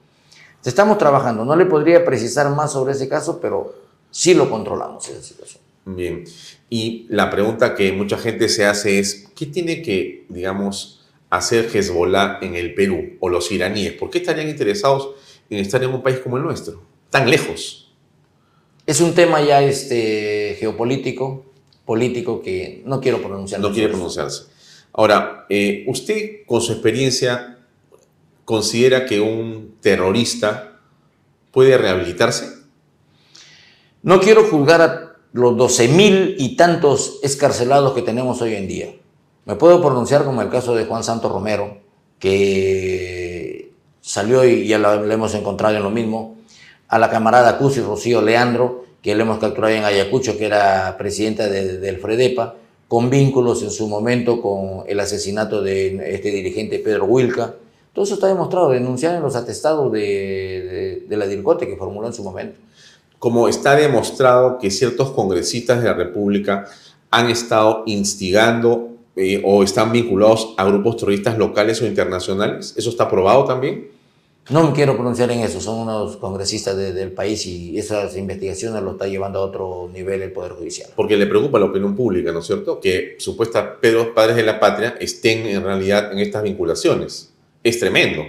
Estamos trabajando, no le podría precisar más sobre ese caso, pero sí lo controlamos esa situación. Bien, y la pregunta que mucha gente se hace es, ¿qué tiene que, digamos, hacer Hezbollah en el Perú o los iraníes? ¿Por qué estarían interesados en estar en un país como el nuestro, tan lejos? Es un tema ya este, geopolítico, político que no quiero pronunciar. No quiere pronunciarse. Ahora, eh, usted con su experiencia considera que un terrorista puede rehabilitarse? No quiero juzgar a los 12 mil y tantos escarcelados que tenemos hoy en día. Me puedo pronunciar como el caso de Juan Santos Romero, que salió y ya lo, hemos encontrado en lo mismo, a la camarada Cusi Rocío Leandro, que lo hemos capturado en Ayacucho, que era presidenta de, del FREDEPA, con vínculos en su momento con el asesinato de este dirigente Pedro Wilca. Todo eso está demostrado, denunciado en los atestados de, de, de la DIRCOTE que formuló en su momento. Como está demostrado que ciertos congresistas de la República han estado instigando eh, o están vinculados a grupos terroristas locales o internacionales, ¿eso está probado también? No me quiero pronunciar en eso, son unos congresistas de, del país y esas investigaciones lo está llevando a otro nivel el Poder Judicial. Porque le preocupa a la opinión pública, ¿no es cierto? Que supuestos padres de la patria estén en realidad en estas vinculaciones. Es tremendo.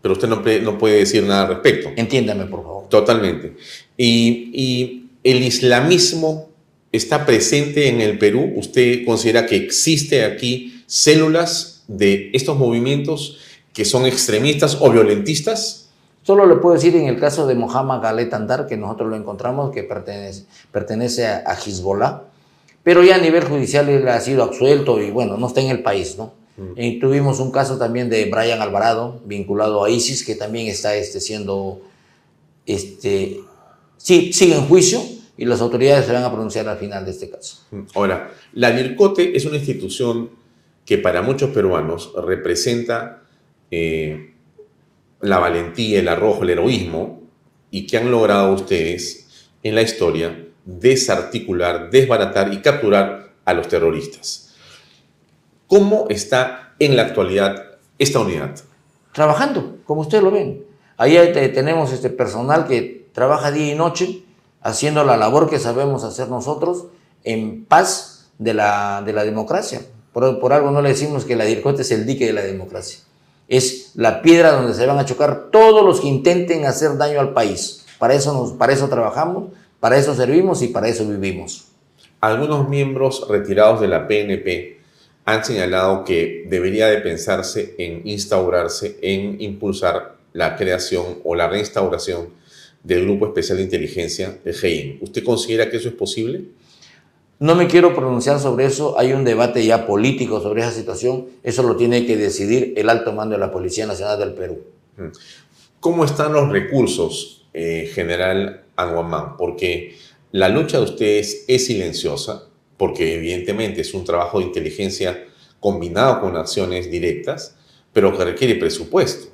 Pero usted no, no puede decir nada al respecto. Entiéndame, por favor. Totalmente. Y, y el islamismo está presente en el Perú. ¿Usted considera que existe aquí células de estos movimientos que son extremistas o violentistas? Solo le puedo decir en el caso de Mohamed Galet Andar, que nosotros lo encontramos, que pertenece, pertenece a, a Hezbollah, pero ya a nivel judicial él ha sido absuelto y bueno, no está en el país, ¿no? Mm. Y tuvimos un caso también de Brian Alvarado, vinculado a ISIS, que también está este, siendo, este, sí, sigue en juicio y las autoridades se van a pronunciar al final de este caso. Ahora, la DIRCOTE es una institución que para muchos peruanos representa eh, la valentía, el arrojo, el heroísmo, y que han logrado ustedes en la historia desarticular, desbaratar y capturar a los terroristas. ¿Cómo está en la actualidad esta unidad? Trabajando, como ustedes lo ven. Ahí tenemos este personal que trabaja día y noche haciendo la labor que sabemos hacer nosotros en paz de la, de la democracia. Por, algo no le decimos que la DIRCOT es el dique de la democracia es la piedra donde se van a chocar todos los que intenten hacer daño al país. Para eso, nos, para eso trabajamos, para eso servimos y para eso vivimos. Algunos miembros retirados de la PNP han señalado que debería de pensarse en instaurarse, en impulsar la creación o la reinstauración del Grupo Especial de Inteligencia, el GEIN. ¿Usted considera que eso es posible? No me quiero pronunciar sobre eso, hay un debate ya político sobre esa situación, eso lo tiene que decidir el alto mando de la Policía Nacional del Perú. Mm. ¿Cómo están los recursos, eh, general Aguamán? Porque la lucha de ustedes es silenciosa, porque evidentemente es un trabajo de inteligencia combinado con acciones directas, pero que requiere presupuesto.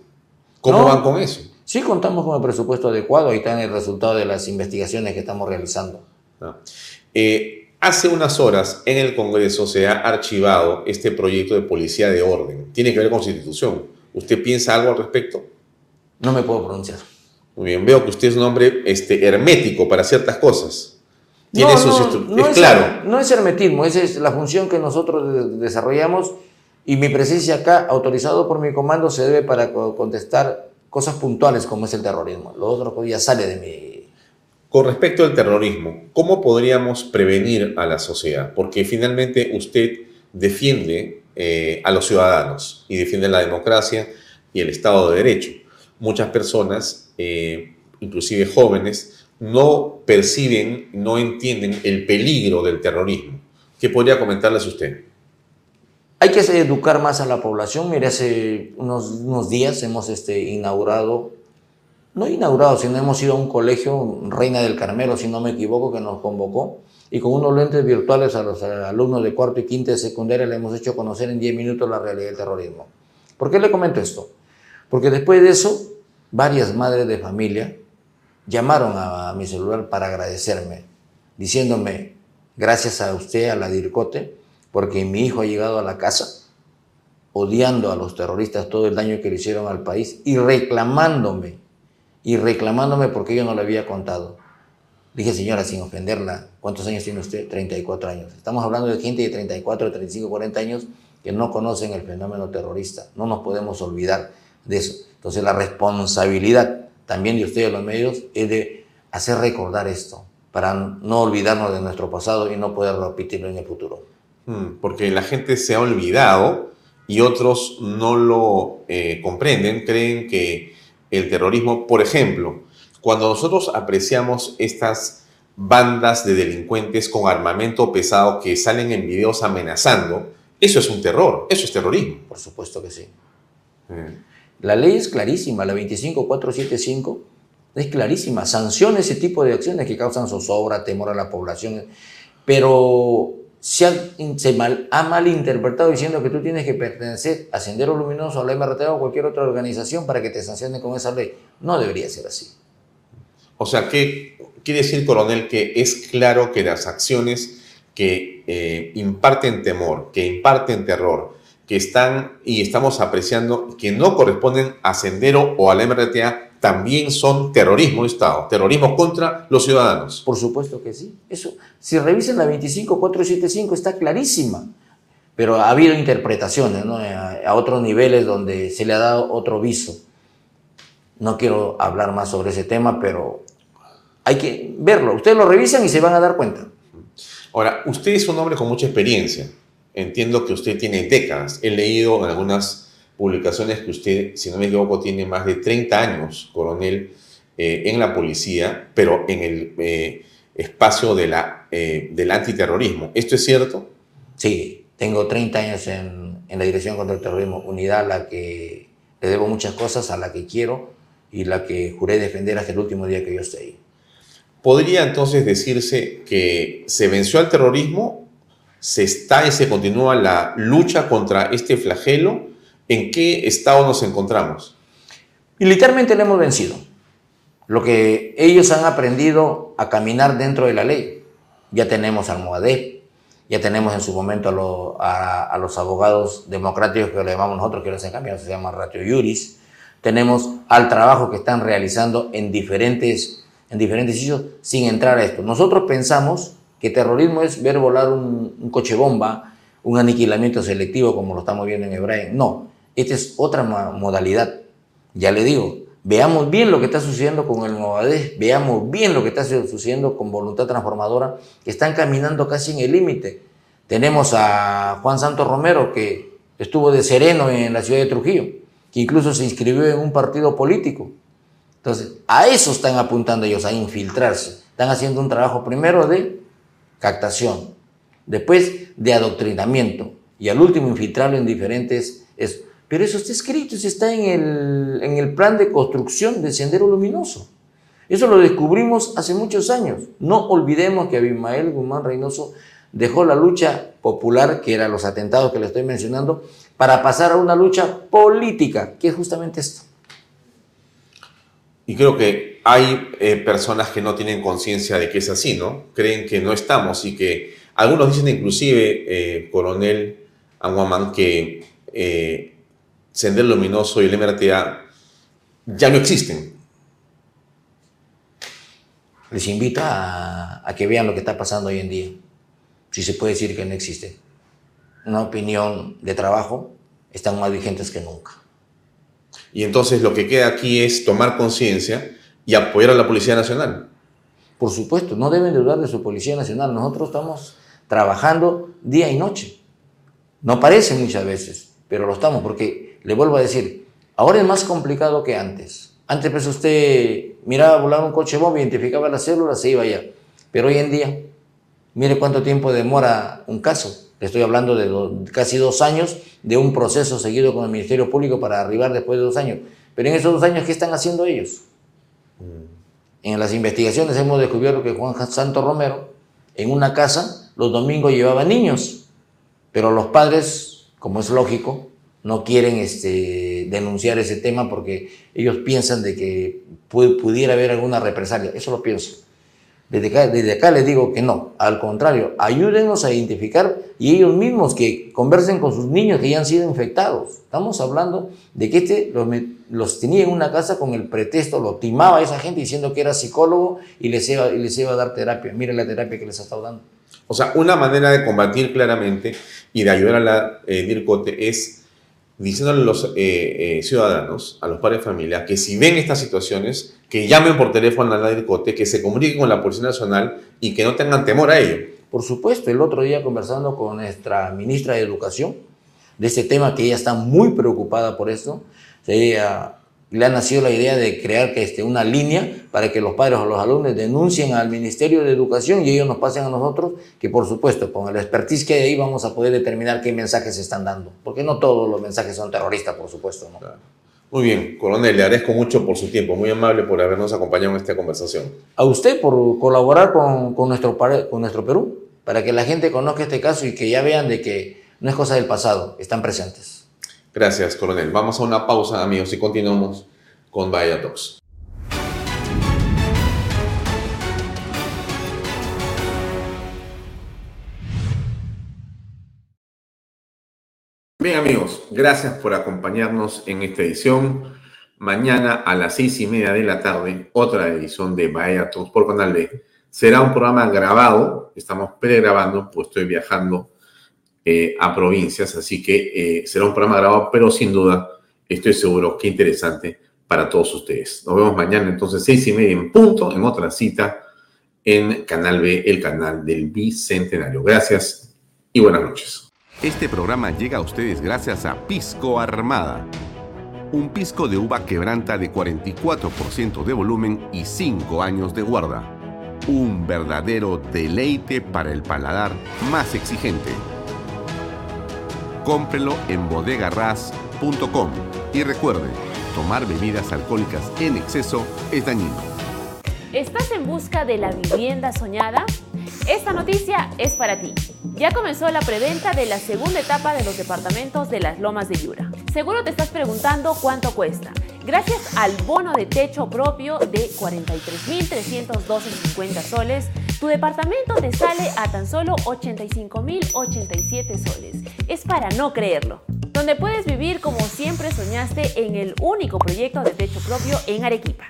¿Cómo no, van con eso? Sí, contamos con el presupuesto adecuado, ahí está el resultado de las investigaciones que estamos realizando. No. Eh, Hace unas horas en el Congreso se ha archivado este proyecto de policía de orden. Tiene que ver con constitución. ¿Usted piensa algo al respecto? No me puedo pronunciar. Muy bien, veo que usted es un hombre este, hermético para ciertas cosas. Tiene no, sus no, no es, claro. No es hermetismo, esa es la función que nosotros desarrollamos y mi presencia acá, autorizado por mi comando, se debe para contestar cosas puntuales como es el terrorismo. Lo otro ya sale de mi con respecto al terrorismo, ¿cómo podríamos prevenir a la sociedad? Porque finalmente usted defiende eh, a los ciudadanos y defiende la democracia y el Estado de Derecho. muchas personas, eh, inclusive jóvenes, no perciben, no entienden el peligro del terrorismo. ¿Qué podría comentarles usted? Hay que educar más a la población. Mire, hace unos, días hemos este, inaugurado, no inaugurado, sino hemos ido a un colegio, Reina del Carmelo, si no me equivoco, que nos convocó, y con unos lentes virtuales a los alumnos de cuarto y quinto de secundaria le hemos hecho conocer en 10 minutos la realidad del terrorismo. ¿Por qué le comento esto? Porque después de eso, varias madres de familia llamaron a, mi celular para agradecerme, diciéndome, gracias a usted, a la DIRCOTE, porque mi hijo ha llegado a la casa odiando a los terroristas todo el daño que le hicieron al país y reclamándome, y reclamándome porque yo no le había contado. Dije, señora, sin ofenderla, ¿cuántos años tiene usted? 34 años. Estamos hablando de gente de 34, 35, 40 años que no conocen el fenómeno terrorista. No nos podemos olvidar de eso. Entonces la responsabilidad también de ustedes, los medios, es de hacer recordar esto, para no olvidarnos de nuestro pasado y no poder repetirlo en el futuro. Mm, porque la gente se ha olvidado y otros no lo eh, comprenden, creen que el terrorismo, por ejemplo, cuando nosotros apreciamos estas bandas de delincuentes con armamento pesado que salen en videos amenazando, eso es un terror, eso es terrorismo. Por supuesto que sí. Eh. La ley es clarísima, la 25475 es clarísima, sanciona ese tipo de acciones que causan zozobra, temor a la población, pero se ha, malinterpretado diciendo que tú tienes que pertenecer a Sendero Luminoso, a la MRT o cualquier otra organización para que te sancionen con esa ley. No debería ser así. O sea, ¿qué quiere decir, coronel, que es claro que las acciones que eh, imparten temor, que imparten terror, que están y estamos apreciando que no corresponden a Sendero o a la MRTA también son terrorismo de Estado, terrorismo contra los ciudadanos. Por supuesto que sí. Eso, si revisen la 25475 está clarísima, pero ha habido interpretaciones ¿no? a, otros niveles donde se le ha dado otro viso. No quiero hablar más sobre ese tema, pero hay que verlo. Ustedes lo revisan y se van a dar cuenta. Ahora, usted es un hombre con mucha experiencia Entiendo que usted tiene décadas. He leído en algunas publicaciones que usted, si no me equivoco, tiene más de 30 años, coronel, eh, en la policía, pero en el eh, espacio de la, eh, del antiterrorismo. ¿Esto es cierto? Sí, tengo 30 años en, en, la Dirección contra el Terrorismo, unidad a la que le debo muchas cosas, a la que quiero y la que juré defender hasta el último día que yo esté ahí. ¿Podría entonces decirse que se venció al terrorismo se está y se continúa la lucha contra este flagelo? ¿En qué estado nos encontramos? Militarmente le hemos vencido. Lo que ellos han aprendido a caminar dentro de la ley. Ya tenemos al Moadé, ya tenemos en su momento a, los abogados democráticos que le llamamos nosotros, que los han cambiado, se llama Ratio Juris. Tenemos al trabajo que están realizando en diferentes, en diferentes sitios sin entrar a esto. Nosotros pensamos que terrorismo es ver volar un, coche bomba, un aniquilamiento selectivo como lo estamos viendo en Hebreo. No, esta es otra modalidad. Ya le digo, veamos bien lo que está sucediendo con el Movadez, veamos bien lo que está sucediendo con Voluntad Transformadora, que están caminando casi en el límite. Tenemos a Juan Santos Romero, que estuvo de sereno en la ciudad de Trujillo, que incluso se inscribió en un partido político. Entonces, a eso están apuntando ellos, a infiltrarse. Están haciendo un trabajo primero de captación, después de adoctrinamiento y al último infiltrarlo en diferentes... Es, pero eso está escrito, eso está en el, en el plan de construcción del Sendero Luminoso. Eso lo descubrimos hace muchos años. No olvidemos que Abimael Guzmán Reynoso dejó la lucha popular, que eran los atentados que le estoy mencionando, para pasar a una lucha política, que es justamente esto. Y creo que hay eh, personas que no tienen conciencia de que es así, ¿no? Creen que no estamos y que algunos dicen inclusive, eh, coronel Anguaman, que eh, Sender Luminoso y el MRTA ya no existen. Les invito a, a que vean lo que está pasando hoy en día. Si se puede decir que no existe. Una opinión de trabajo están más vigentes que nunca. Y entonces lo que queda aquí es tomar conciencia y apoyar a la Policía Nacional. Por supuesto, no deben dudar de su Policía Nacional. Nosotros estamos trabajando día y noche. No parece muchas veces, pero lo estamos porque, le vuelvo a decir, Ahora es más complicado que antes. Antes pues usted miraba volar un coche bomba, identificaba las células, se iba ya. Pero hoy en día, mire cuánto tiempo demora un caso. Estoy hablando de casi dos años de un proceso seguido con el Ministerio Público para arribar después de dos años. Pero en esos dos años, ¿qué están haciendo ellos? Mm. En las investigaciones hemos descubierto que Juan Santo Romero, en una casa, los domingos llevaba niños, pero los padres, como es lógico, no quieren este, denunciar ese tema porque ellos piensan de que pudiera haber alguna represalia. Eso lo pienso. Desde acá, les digo que no, al contrario, ayúdenos a identificar y ellos mismos que conversen con sus niños que ya han sido infectados. Estamos hablando de que este los, tenía en una casa con el pretexto, lo timaba a esa gente diciendo que era psicólogo y les iba, y les iba a dar terapia. Miren la terapia que les ha estado dando. O sea, una manera de combatir claramente y de ayudar a la eh, es diciéndole a los eh, eh, ciudadanos, a los padres de familia, que si ven estas situaciones, que llamen por teléfono a la DIRCOTE, que se comuniquen con la Policía Nacional y que no tengan temor a ello. Por supuesto, el otro día conversando con nuestra ministra de Educación de este tema, que ella está muy preocupada por esto, ella le ha nacido la idea de crear que este, una línea para que los padres o los alumnos denuncien al Ministerio de Educación y ellos nos pasen a nosotros, que por supuesto con el expertise que hay ahí vamos a poder determinar qué mensajes se están dando, porque no todos los mensajes son terroristas, por supuesto. ¿no? Muy bien, coronel, le agradezco mucho por su tiempo, muy amable por habernos acompañado en esta conversación. A usted por colaborar con, con nuestro, con nuestro Perú, para que la gente conozca este caso y que ya vean de que no es cosa del pasado, están presentes. Gracias, coronel. Vamos a una pausa, amigos, y continuamos con Vaya Talks. Bien, amigos, gracias por acompañarnos en esta edición. Mañana a las seis y media de la tarde, otra edición de Vaya Talks por Canal B. Será un programa grabado, estamos pregrabando, pues estoy viajando eh, a provincias, así que eh, será un programa grabado, pero sin duda estoy seguro que interesante para todos ustedes. Nos vemos mañana entonces seis y media en punto en otra cita en Canal B, el canal del Bicentenario. Gracias y buenas noches. Este programa llega a ustedes gracias a Pisco Armada. Un pisco de uva quebranta de 44% de volumen y 5 años de guarda. Un verdadero deleite para el paladar más exigente cómprelo en bodegarras.com y recuerde, tomar bebidas alcohólicas en exceso es dañino. ¿Estás en busca de la vivienda soñada? Esta noticia es para ti. Ya comenzó la preventa de la segunda etapa de los departamentos de las Lomas de Yura. Seguro te estás preguntando cuánto cuesta. Gracias al bono de techo propio de 43.312.50 soles, tu departamento te sale a tan solo 85.087 soles. Es para no creerlo. Donde puedes vivir como siempre soñaste en el único proyecto de techo propio en Arequipa.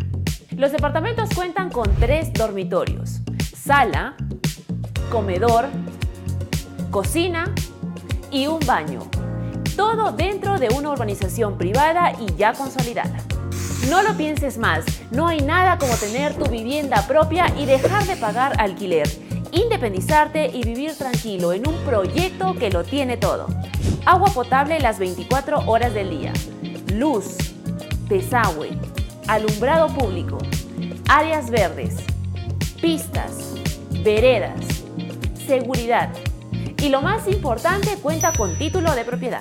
Los departamentos cuentan con tres dormitorios, sala, comedor, cocina y un baño. Todo dentro de una urbanización privada y ya consolidada. No lo pienses más, no hay nada como tener tu vivienda propia y dejar de pagar alquiler, independizarte y vivir tranquilo en un proyecto que lo tiene todo. Agua potable las 24 horas del día, luz, desagüe, alumbrado público, áreas verdes, pistas, veredas, seguridad. Y lo más importante cuenta con título de propiedad.